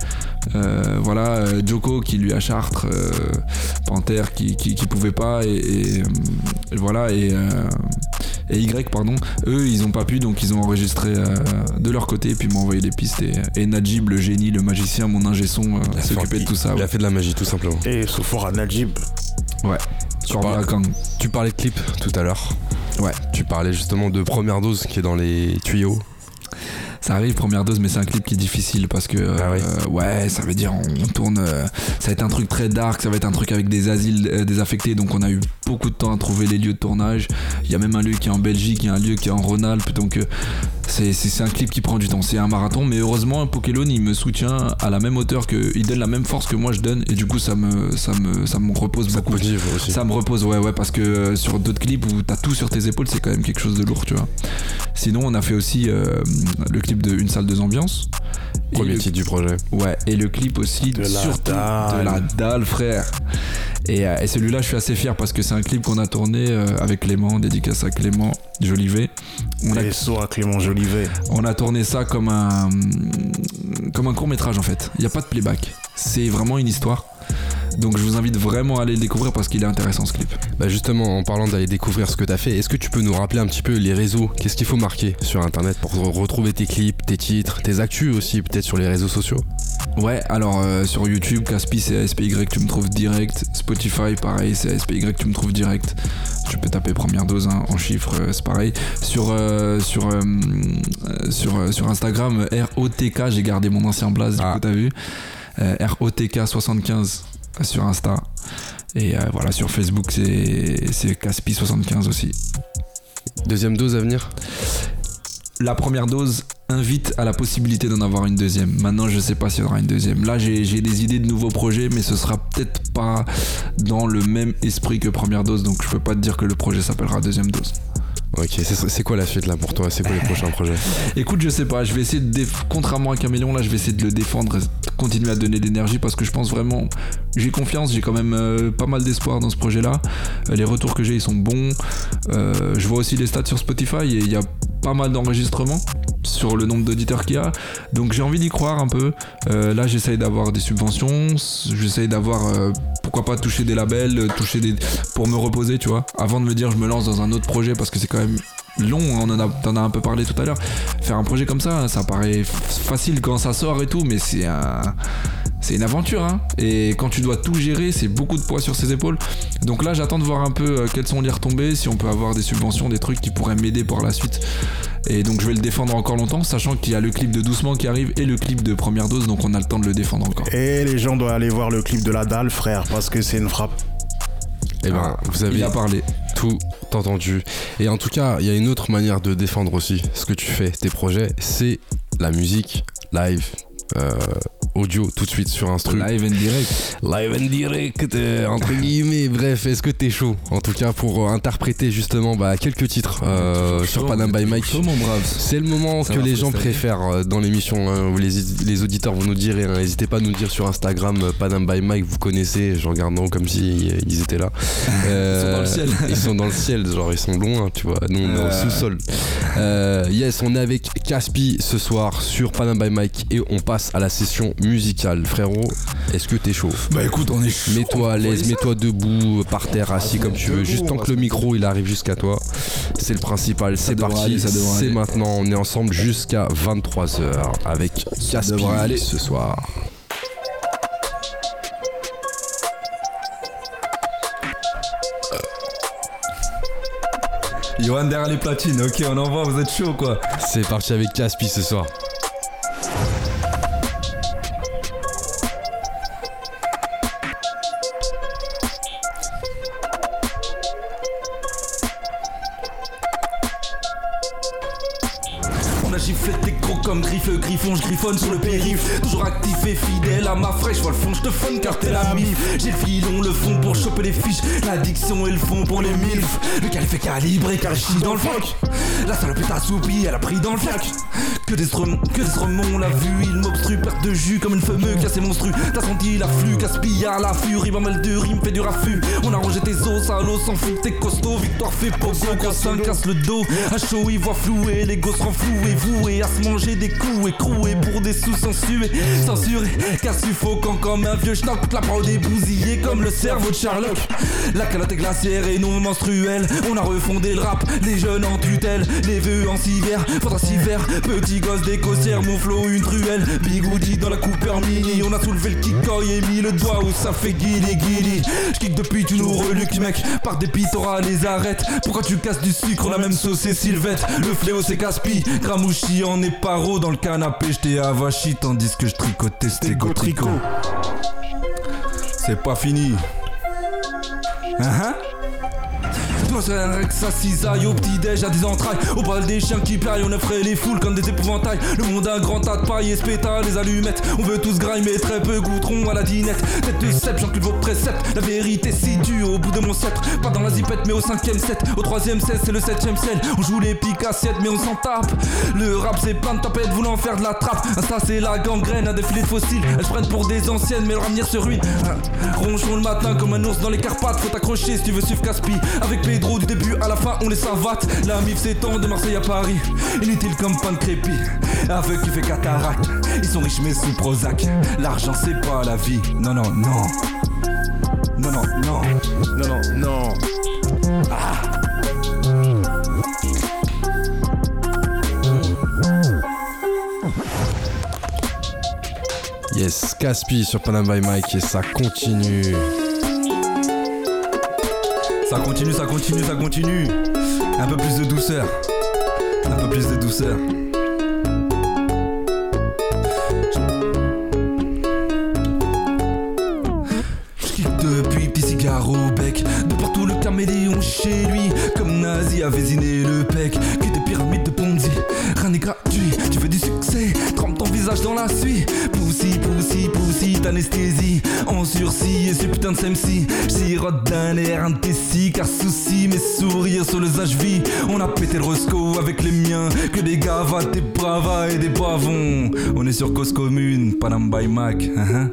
Voilà, Joko qui lui à Chartres, Panthère qui, qui, pouvait pas, et, et, voilà, et, et Y, pardon, eux ils ont pas pu donc ils ont enregistré euh, de leur côté et puis m'ont envoyé les pistes. Et, et Najib, le génie, le magicien, mon ingé son, euh, s'occupait de tout ça. Il Ouais, a fait de la magie tout simplement. Et sauf fort à Najib. ouais. Tu parles-. Tu parlais de clip tout à l'heure. Ouais. Tu parlais justement de première dose qui est dans les tuyaux. Ça arrive, première dose, mais c'est un clip qui est difficile parce que, Ah ouais. euh, ouais, ça veut dire on, on tourne. euh, ça va être un truc très dark, ça va être un truc avec des asiles euh, désaffectés, donc on a eu beaucoup de temps à trouver les lieux de tournage. Il y a même un lieu qui est en Belgique, il y a un lieu qui est en Rhône-Alpes, donc c'est un clip qui prend du temps. C'est un marathon, mais heureusement, Pokélone il me soutient à la même hauteur que. Il donne la même force que moi je donne, et du coup, ça me, ça me, ça me repose Ça beaucoup. aussi. Ça me repose, ouais, ouais, parce que sur d'autres clips où t'as tout sur tes épaules, c'est quand même quelque chose de lourd, tu vois. Sinon, on a fait aussi le clip de Une salle de ambiance. Et Premier le- titre du projet. Ouais, et le clip aussi, De la surtout dalle. de la dalle, frère. Et, euh, et celui-là, je suis assez fier parce que c'est un clip qu'on a tourné euh, avec Clément, dédicace à Clément Jolivet. On a, à Clément Jolivet. on a tourné ça comme un, comme un court métrage en fait. Il n'y a pas de playback. C'est vraiment une histoire. Donc je vous invite vraiment à aller le découvrir parce qu'il est intéressant ce clip. Bah justement, en parlant d'aller découvrir ce que t'as fait, est-ce que tu peux nous rappeler un petit peu les réseaux? Qu'est-ce qu'il faut marquer sur internet pour re- retrouver tes clips, tes titres, tes actus aussi, peut-être sur les réseaux sociaux? Ouais, alors euh, sur YouTube, Caspi c'est ASPY, tu me trouves direct. Spotify, pareil, c'est ASPY, tu me trouves direct. Tu peux taper première dose hein, en chiffres, euh, c'est pareil. Sur, euh, sur, sur, sur Instagram, ROTK, j'ai gardé mon ancien blaze, du Ah. coup, t'as vu Euh, ROTK75 sur Insta. Et euh, voilà, sur Facebook, c'est c'est Caspi75 aussi. Deuxième dose à venir? La première dose invite à la possibilité d'en avoir une deuxième. Maintenant, je sais pas s'il y aura une deuxième. Là, j'ai j'ai des idées de nouveaux projets, mais ce sera peut-être pas dans le même esprit que première dose, donc je peux pas te dire que le projet s'appellera deuxième dose. Ok, c'est quoi la suite là pour toi? C'est quoi les prochains projets? Écoute, je sais pas, je vais essayer de contrairement à Caméléon, là, je vais essayer de le défendre, continuer à donner de l'énergie parce que je pense vraiment, j'ai confiance, j'ai quand même euh, pas mal d'espoir dans ce projet-là. Euh, les retours que j'ai, ils sont bons. Euh, je vois aussi les stats sur Spotify et il y a pas mal d'enregistrements sur le nombre d'auditeurs qu'il y a. Donc j'ai envie d'y croire un peu. Là, j'essaye d'avoir des subventions, j'essaye d'avoir, pourquoi pas toucher des labels, euh, toucher des, pour me reposer, tu vois. Avant de me dire, je me lance dans un autre projet parce que c'est quand même long. hein, on en a, un peu parlé tout à l'heure. Faire un projet comme ça, ça paraît facile quand ça sort et tout, mais c'est un, c'est une aventure. Hein. Et quand tu dois tout gérer, c'est beaucoup de poids sur ses épaules. Donc là, j'attends de voir un peu euh, quelles sont les retombées, si on peut avoir des subventions, des trucs qui pourraient m'aider pour la suite. Et donc je vais le défendre encore longtemps, sachant qu'il y a le clip de Doucement qui arrive et le clip de Première Dose, donc on a le temps de le défendre encore. Et les gens doivent aller voir le clip de la dalle, frère, parce que c'est une frappe. Eh ben, vous avez Il a parlé. tout entendu. Et en tout cas, il y a une autre manière de défendre aussi ce que tu fais, tes projets, c'est la musique live. euh, audio tout de suite sur instru Live and direct. live and direct euh, entre guillemets <laughs> bref est-ce que t'es chaud en tout cas pour euh, interpréter justement bah, quelques titres euh, sur Panam by Mike? C'est le moment Ça que les gens préfèrent dans l'émission. hein. Les, les auditeurs vont nous dire. hein, N'hésitez pas à nous dire sur Instagram, Panam by Mike, vous connaissez. Je regarde en haut comme si ils étaient là. <laughs> Euh, sont dans le ciel. ils sont dans le ciel, genre ils sont loin, tu vois. Nous on est au sous-sol. Yes, on est avec Caspi ce soir sur Panam by Mike et on passe à la session musicale. Frérot, est-ce que t'es chaud? Bah écoute, on est chaud. Mets-toi à l'aise, mets-toi debout, par terre, assis comme tu veux, juste tant que le micro il arrive jusqu'à toi. C'est le principal, c'est parti, c'est maintenant, on est ensemble jusqu'à 23h avec Caspi aller. ce soir. Johan derrière les platines, ok, on envoie, vous êtes chaud quoi. C'est parti avec Caspi ce soir. Je griffonne sur le périph. Toujours actif et fidèle à ma fraîche, vois le fond, je te fun car t'es la mif. J'ai le filon, le fond pour choper les fiches, l'addiction et le fond pour les milfs. Le calif est calibré car je chie dans le froc. La salope est assoupie, elle a pris dans le flac. Que des stromons, que des stromons, on l'a vu, il m'obstrue, perte de jus comme une fameuse cassé monstru. T'as senti l'afflux, gaspillard, la furie, mal de rime, fait du raffut. On a rangé tes os, l'eau, s'en fout, t'es costaud, victoire fait pogo, quand ça casse le dos. À chaud, il voit flouer, les gosses renfloués, voués à se manger des coups, écroués pour des sous censurés, censurés, car suffocant comme un vieux schnock, la parole est bousillée comme le cerveau de Sherlock. La calotte est glaciaire et non menstruelle, on a refondé le rap, les jeunes en tutelle, les vœux en civière, faudra s'y faire, petit gosse des costières, mon flow une truelle, bigoudi dans la Cooper Mini, on a soulevé le kikoy et mis le doigt où ça fait guili guili. J'kick depuis tu nous reluques mec, par dépit t'auras les arrêtes, pourquoi tu casses du sucre, la même sauce et Sylvette, le fléau c'est Caspi, Gramouchi en éparo dans le canapé, j'étais avachi tandis que je tricotais c'était go tricot. C'est pas fini. Hein toi c'est un Rex à cisaille au petit-déj à des entrailles Au bal des chiens qui plaillent on effraie les foules comme des épouvantails. Le monde a un grand tas de paille et spéta les allumettes. On veut tous grailler mais très peu goûteront à la dinette. Tête de cep j'encule vos préceptes. La vérité si dure au bout de mon sceptre. Pas dans la zipette mais au cinquième set. Au troisième set c'est le septième sel On joue les piques assiettes mais on s'en tape. Le rap c'est plein de tapettes voulant faire de la trappe. Insta c'est la gangrène un défilé de fossiles. Elles se prennent pour des anciennes mais leur avenir se ruine. Ronchon le matin comme un ours dans les Carpates. Faut t'accrocher si tu veux suivre Caspi. Avec Pedro du début à la fin on les savate. La mif s'étend de Marseille à Paris. Inutile comme pain de crépi. Aveugle qui fait cataracte. Ils sont riches mais sous Prozac. L'argent c'est pas la vie. Non non non. Non non non. Non, non, non. Yes, Caspi sur Panam by Mike et ça continue. Ça continue, ça continue, ça continue. Un peu plus de douceur. Un peu plus de douceur. En sursis Et ce putain de SMC Sirote d'un air indécis Car souci Mes sourires sur le visage vie On a pété le Roscoe avec les miens Que des gavas, des bravas et des bavons On est sur cause commune Panam by Mac hein, hein.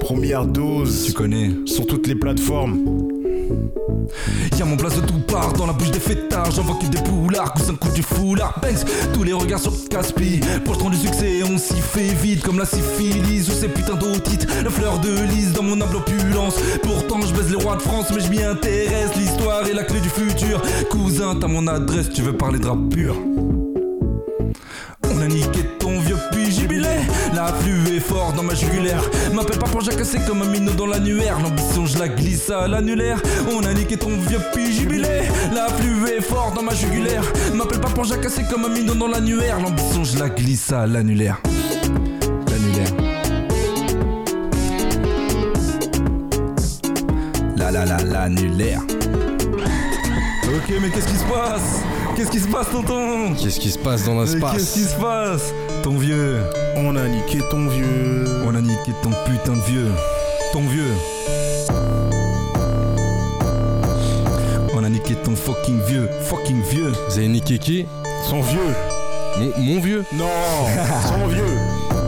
Première dose Tu connais sur toutes les plateformes. Y'a mon place de tout part dans la bouche des fêtards. J'envoie que des poulards, coussin coup du foulard. Banks, tous les regards sur Caspi. Pour le du succès on s'y fait vite Comme la syphilis ou ces putains d'otites La fleur de lys dans mon humble opulence Pourtant je baise les rois de France mais je m'y intéresse. L'histoire est la clé du futur. Cousin t'as mon adresse, tu veux parler de rap pur? A La est fort dans ma jugulaire. M'appelle pas pour jacasser comme un minot dans l'annuaire. L'ambition, je la glisse à l'annulaire. On a niqué ton vieux jubilé. L'afflux est fort dans ma jugulaire. M'appelle pas pour jacasser comme un minot dans l'annuaire. L'ambition, je la glisse à l'annulaire. L'annulaire. La la la l'annulaire. Ok, mais qu'est-ce qui se passe? Qu'est-ce qui se passe, tonton? Qu'est-ce qui se passe dans Mais Qu'est-ce l'espace qui se passe? Ton vieux. On a niqué ton vieux. On a niqué ton putain de vieux. Ton vieux. On a niqué ton fucking vieux. Fucking vieux. Vous avez niqué qui? Son vieux. mon, mon vieux? Non, son vieux.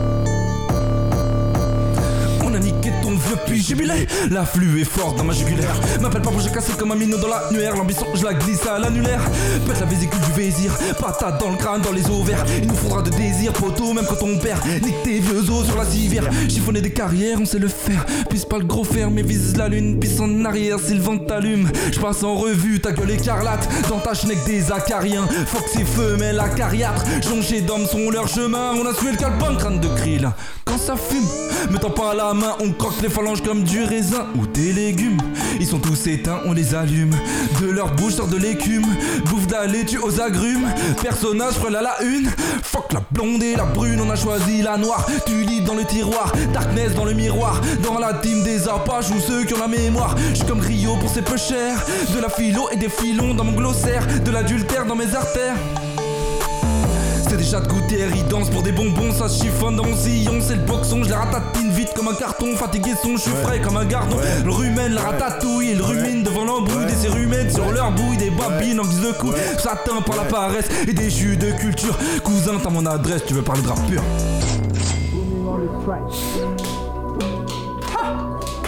Niqué ton vieux puis jubilé. L'afflux est fort dans ma jugulaire. M'appelle pas pour j'ai cassé comme un minot dans l'annuaire. L'ambition, je la glisse à l'annulaire. Pète la vésicule du vésir. Patate dans le crâne, dans les ovaires. Il nous faudra de désir, poteau, même quand on perd. Nique tes vieux os sur la civière. Chiffonner des carrières, on sait le faire. Pisse pas le gros fer, mais vise la lune. Pisse en arrière si le vent t'allume. Je passe en revue ta gueule écarlate. Dans ta schneck des acariens. Fox et femelles acariâtres. Jonchés d'hommes sont leur chemin. On a sué le calepin, crâne de krill. Ça fume, me pas la main, on croque les phalanges comme du raisin ou des légumes. Ils sont tous éteints, on les allume. De leur bouche sort de l'écume. Bouffe de la laitue aux agrumes. Personnage frêle à la une. Fuck la blonde et la brune, on a choisi la noire. Tulipe dans le tiroir, darkness dans le miroir. Dans la team des apaches ou ceux qui ont la mémoire. Je suis comme Rio pour ses peu cher. De la philo et des filons dans mon glossaire. De l'adultère dans mes artères. C'est déjà de goûter, il danse pour des bonbons, ça se chiffonne dans mon sillon, c'est le boxon, je les ratatine vite comme un carton, fatigué son, je suis frais comme un gardon. Le rumen, le ratatouille, il rumine devant l'embrouille, des cérumènes sur leur bouille, des babines en guise de coups, s'atteint par la paresse et des jus de culture. Cousin, t'as mon adresse, tu veux parler de rap pur.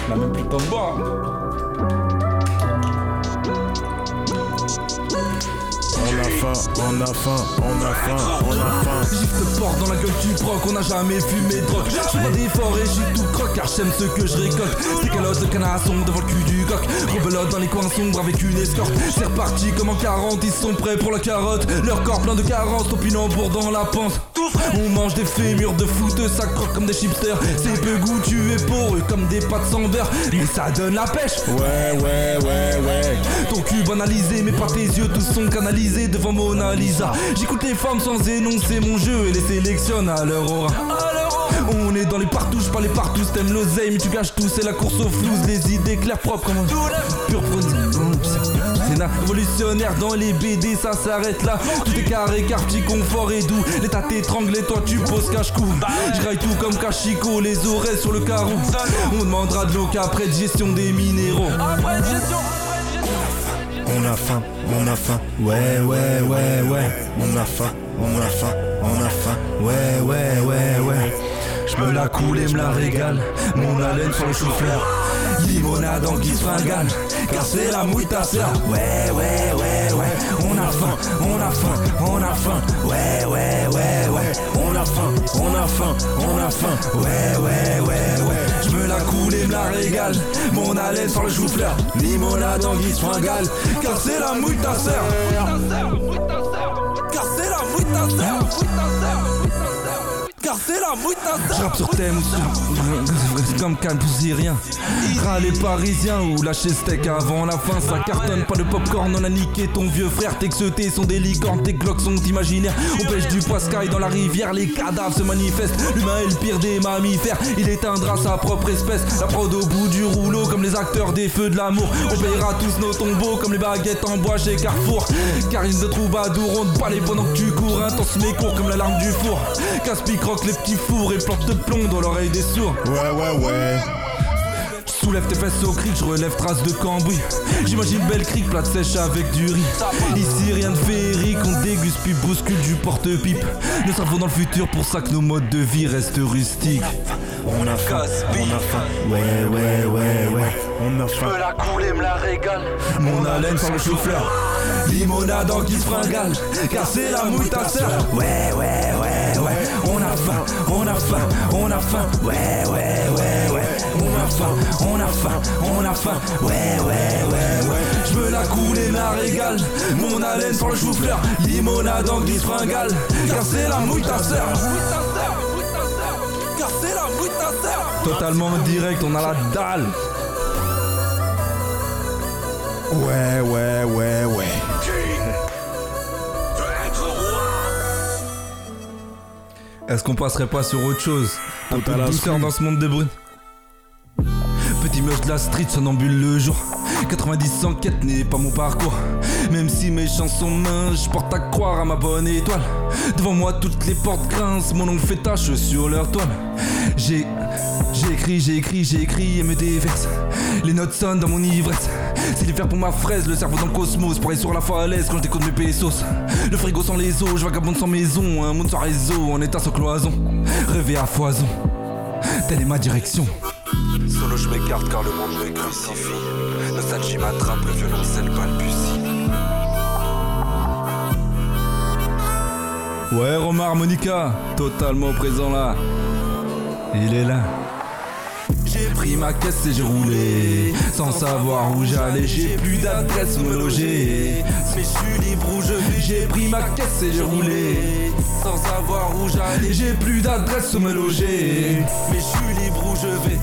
La même putain de on a faim, on a faim, on a faim. Gifle te porte dans la gueule du proc, on n'a jamais fumé drogue. Je fais pas d'efforts et suis tout croque car j'aime ce que je récolte. Des calottes de canasson devant le cul du coq. Rebelote dans les coins sombres avec une escorte. C'est reparti comme en 40, ils sont prêts pour la carotte. Leur corps plein de carences, topinambour dans la pente. On mange des fémurs de foot, ça croque comme des chipsters. C'est peu goûtu et poreux comme des pâtes sans beurre. Mais ça donne la pêche. Ouais, ouais, ouais, ouais. Ton cul banalisé, mais pas tes yeux, tous sont canalisés devant Mona Lisa. J'écoute les femmes sans énoncer mon jeu et les sélectionne à leur aura. On est dans les partouches, pas les partous, t'aimes l'oseille, mais tu gâches tout, c'est la course aux floues, les idées claires propres comme un pur produit. Révolutionnaire dans les BD, ça s'arrête là. Tout est carré, car petit confort et doux. L'état t'étrangle et toi tu poses cache-cou. Je raille tout comme Kachiko, les oreilles sur le carreau. On demandera de l'eau qu'après de gestion des minéraux. On a faim, on a faim. Ouais, ouais, ouais, ouais. On a faim, on a faim, on a faim. Ouais, ouais, ouais, ouais. Je me la coule et me la régale, mon haleine sur le chauffeur. Limonade en guise fringale, car c'est la mouille ta sœur. Ouais, ouais, ouais, ouais. On a faim, on a faim, on a faim. Ouais, ouais, ouais, ouais. On a faim, on a faim, on a faim. Ouais, ouais, ouais, ouais. Je me la coule et me la régale, mon haleine sur le chou-fleur. Limonade en guise fringale, car c'est la mouille ta sœur. Car c'est la mouille ta sœur. Car c'est la mouille ta sœur. Je rappe sur thème, sur- comme Cannes rien. Ira les parisiens ou lâcher steak avant la fin, ça cartonne pas de popcorn, on a niqué ton vieux frère, tes sont des licornes, tes glocks sont imaginaires. On pêche du poiscaille dans la rivière, les cadavres se manifestent. L'humain est le pire des mammifères, il éteindra sa propre espèce. La prod au bout du rouleau, comme les acteurs des feux de l'amour. On payera tous nos tombeaux, comme les baguettes en bois chez Carrefour. Karine de troubadour, on te balai pendant que tu cours, intense mais court comme l'alarme du four. Casse-pique les petits fours et plante de plomb dans l'oreille des sourds. Ouais, ouais, ouais. Soulève tes fesses au cric, je relève traces de cambouis. J'imagine belle crique, plate sèche avec du riz. Ici rien de féerique, on déguste puis bouscule du porte-pipe. Le cerveau dans le futur, pour ça que nos modes de vie restent rustiques. On a faim, on a faim. Ouais, ouais, ouais, ouais. On a faim. la coule et me la régale. Mon haleine sur le chou-fleur. Limonade en guise fringale, car c'est la mouille ta sœur. Ouais, ouais, ouais, ouais. On a faim, on a faim, on a faim. Ouais, ouais, ouais, ouais. On a faim, on a faim, on a faim. Ouais, ouais, ouais, ouais. Je me la coule et me la régale. Mon haleine sur le chou-fleur. Limonade en guise fringale, car c'est la mouille ta sœur. Car Totalement direct, on a la dalle. Ouais, ouais, ouais, ouais. Est-ce qu'on passerait pas sur autre chose Un peu de douceur dans ce monde de bruit. Petit mioche de la street, somnambule le jour. 90 enquêtes n'est pas mon parcours. Même si mes chansons minces, je porte à croire à ma bonne étoile. Devant moi, toutes les portes grincent, mon ongle fait tache sur leur toile. J'ai. J'ai écrit, j'ai écrit, j'ai écrit et me déverse. Les notes sonnent dans mon ivresse. C'est l'hiver pour ma fraise, le cerveau dans le cosmos. Pour aller sur la falaise quand je découvre mes pesos. Le frigo sans les os, je vagabonde sans maison. Un monde sans réseau, en état sans cloison. Rêver à foison, telle est ma direction. Solo je m'écarte car le monde me crucifie Nostalgie m'attrape, le violoncelle balbutie Ouais, Romain Harmonica, totalement présent là. Il est là. J'ai pris ma caisse et j'ai roulé. Sans savoir où j'allais J'ai plus d'adresse me loger. Mais je suis libre où je vais J'ai pris ma caisse et j'ai roulé. Sans savoir où j'allais J'ai plus d'adresse me loger. Mais je suis libre où je vais.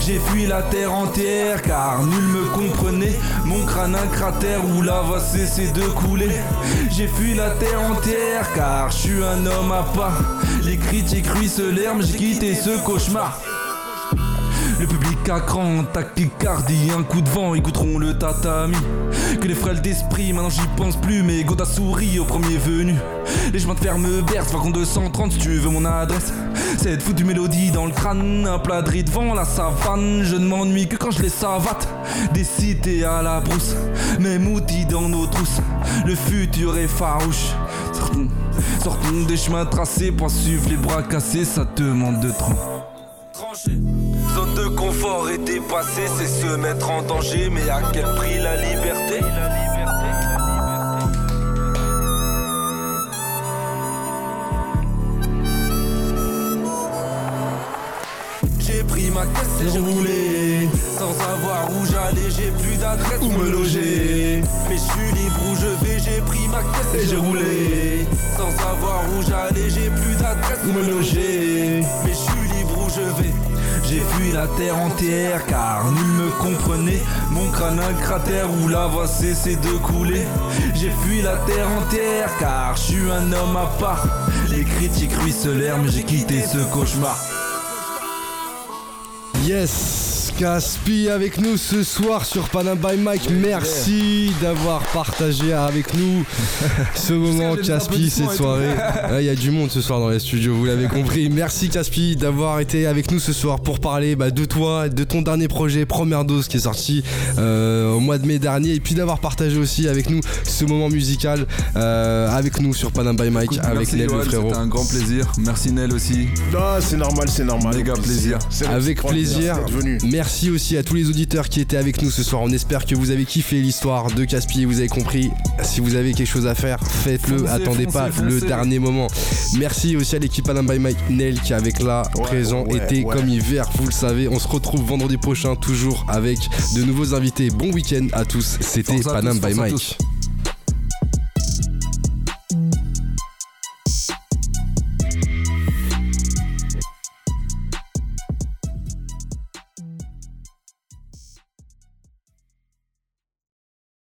J'ai fui la terre entière car nul me comprenait. Mon crâne un cratère où la va cesser de couler. J'ai fui la terre entière car je suis un homme à part Les critiques ruisselèrent mais j'ai quitté ce cauchemar le public à cran, tachycardie, un coup de vent, écouteront le tatami. Que les frêles d'esprit, maintenant j'y pense plus, mais Goda sourit au premier venu. Les chemins de fer me bercent, va 230 si tu veux mon adresse. Cette foutue mélodie dans le crâne, un plat de riz devant la savane. Je ne m'ennuie que quand je les savate. Des cités à la brousse, même outils dans nos trousses. Le futur est farouche. Sortons, sortons des chemins tracés pour suivre les bras cassés, ça demande de trop. Zone de confort est dépassée, c'est se mettre en danger, mais à quel prix la liberté? J'ai pris ma caisse et j'ai roulé Sans savoir où j'allais, j'ai plus d'adresse où me loger. Mais je suis libre où je vais, j'ai pris ma caisse et j'ai roulé Sans savoir où j'allais, j'ai plus d'adresse où me loger. Mais j'ai fui la terre entière car nul me comprenait. Mon crâne un cratère où la va cesser de couler J'ai fui la terre entière car je suis un homme à part. Les critiques ruisselèrent mais j'ai quitté ce cauchemar. Yes, Caspi avec nous ce soir sur Panam by Mike. Merci d'avoir partagé avec nous <laughs> ce moment, Caspi, cette soirée. <laughs> Ah, Il y a du monde ce soir dans les studios, vous l'avez compris. <laughs> Merci, Caspi, d'avoir été avec nous ce soir pour parler bah, de toi, de ton dernier projet, Première Dose, qui est sorti euh, au mois de mai dernier, et puis d'avoir partagé aussi avec nous ce moment musical euh, avec nous sur Panam by Mike, Écoute, avec Nel, le frérot. C'était un grand plaisir. Merci Nel aussi. Ah, c'est normal, c'est normal. Méga plaisir. C'est Avec réciproque, plaisir. merci d'être venu. Merci aussi à tous les auditeurs qui étaient avec nous ce soir. On espère que vous avez kiffé l'histoire de Caspi. Vous avez compris. Si vous avez quelque chose à faire, faites-le. Foncez, Attendez foncez, pas le dernier moment. Merci aussi à l'équipe Adam by Mike Nel qui avec là Ouais, présent ouais, ouais. comme hiver. Vous le savez. On se retrouve vendredi prochain toujours avec de nouveaux invités. Bon week-end à tous. C'était Panam by Mike.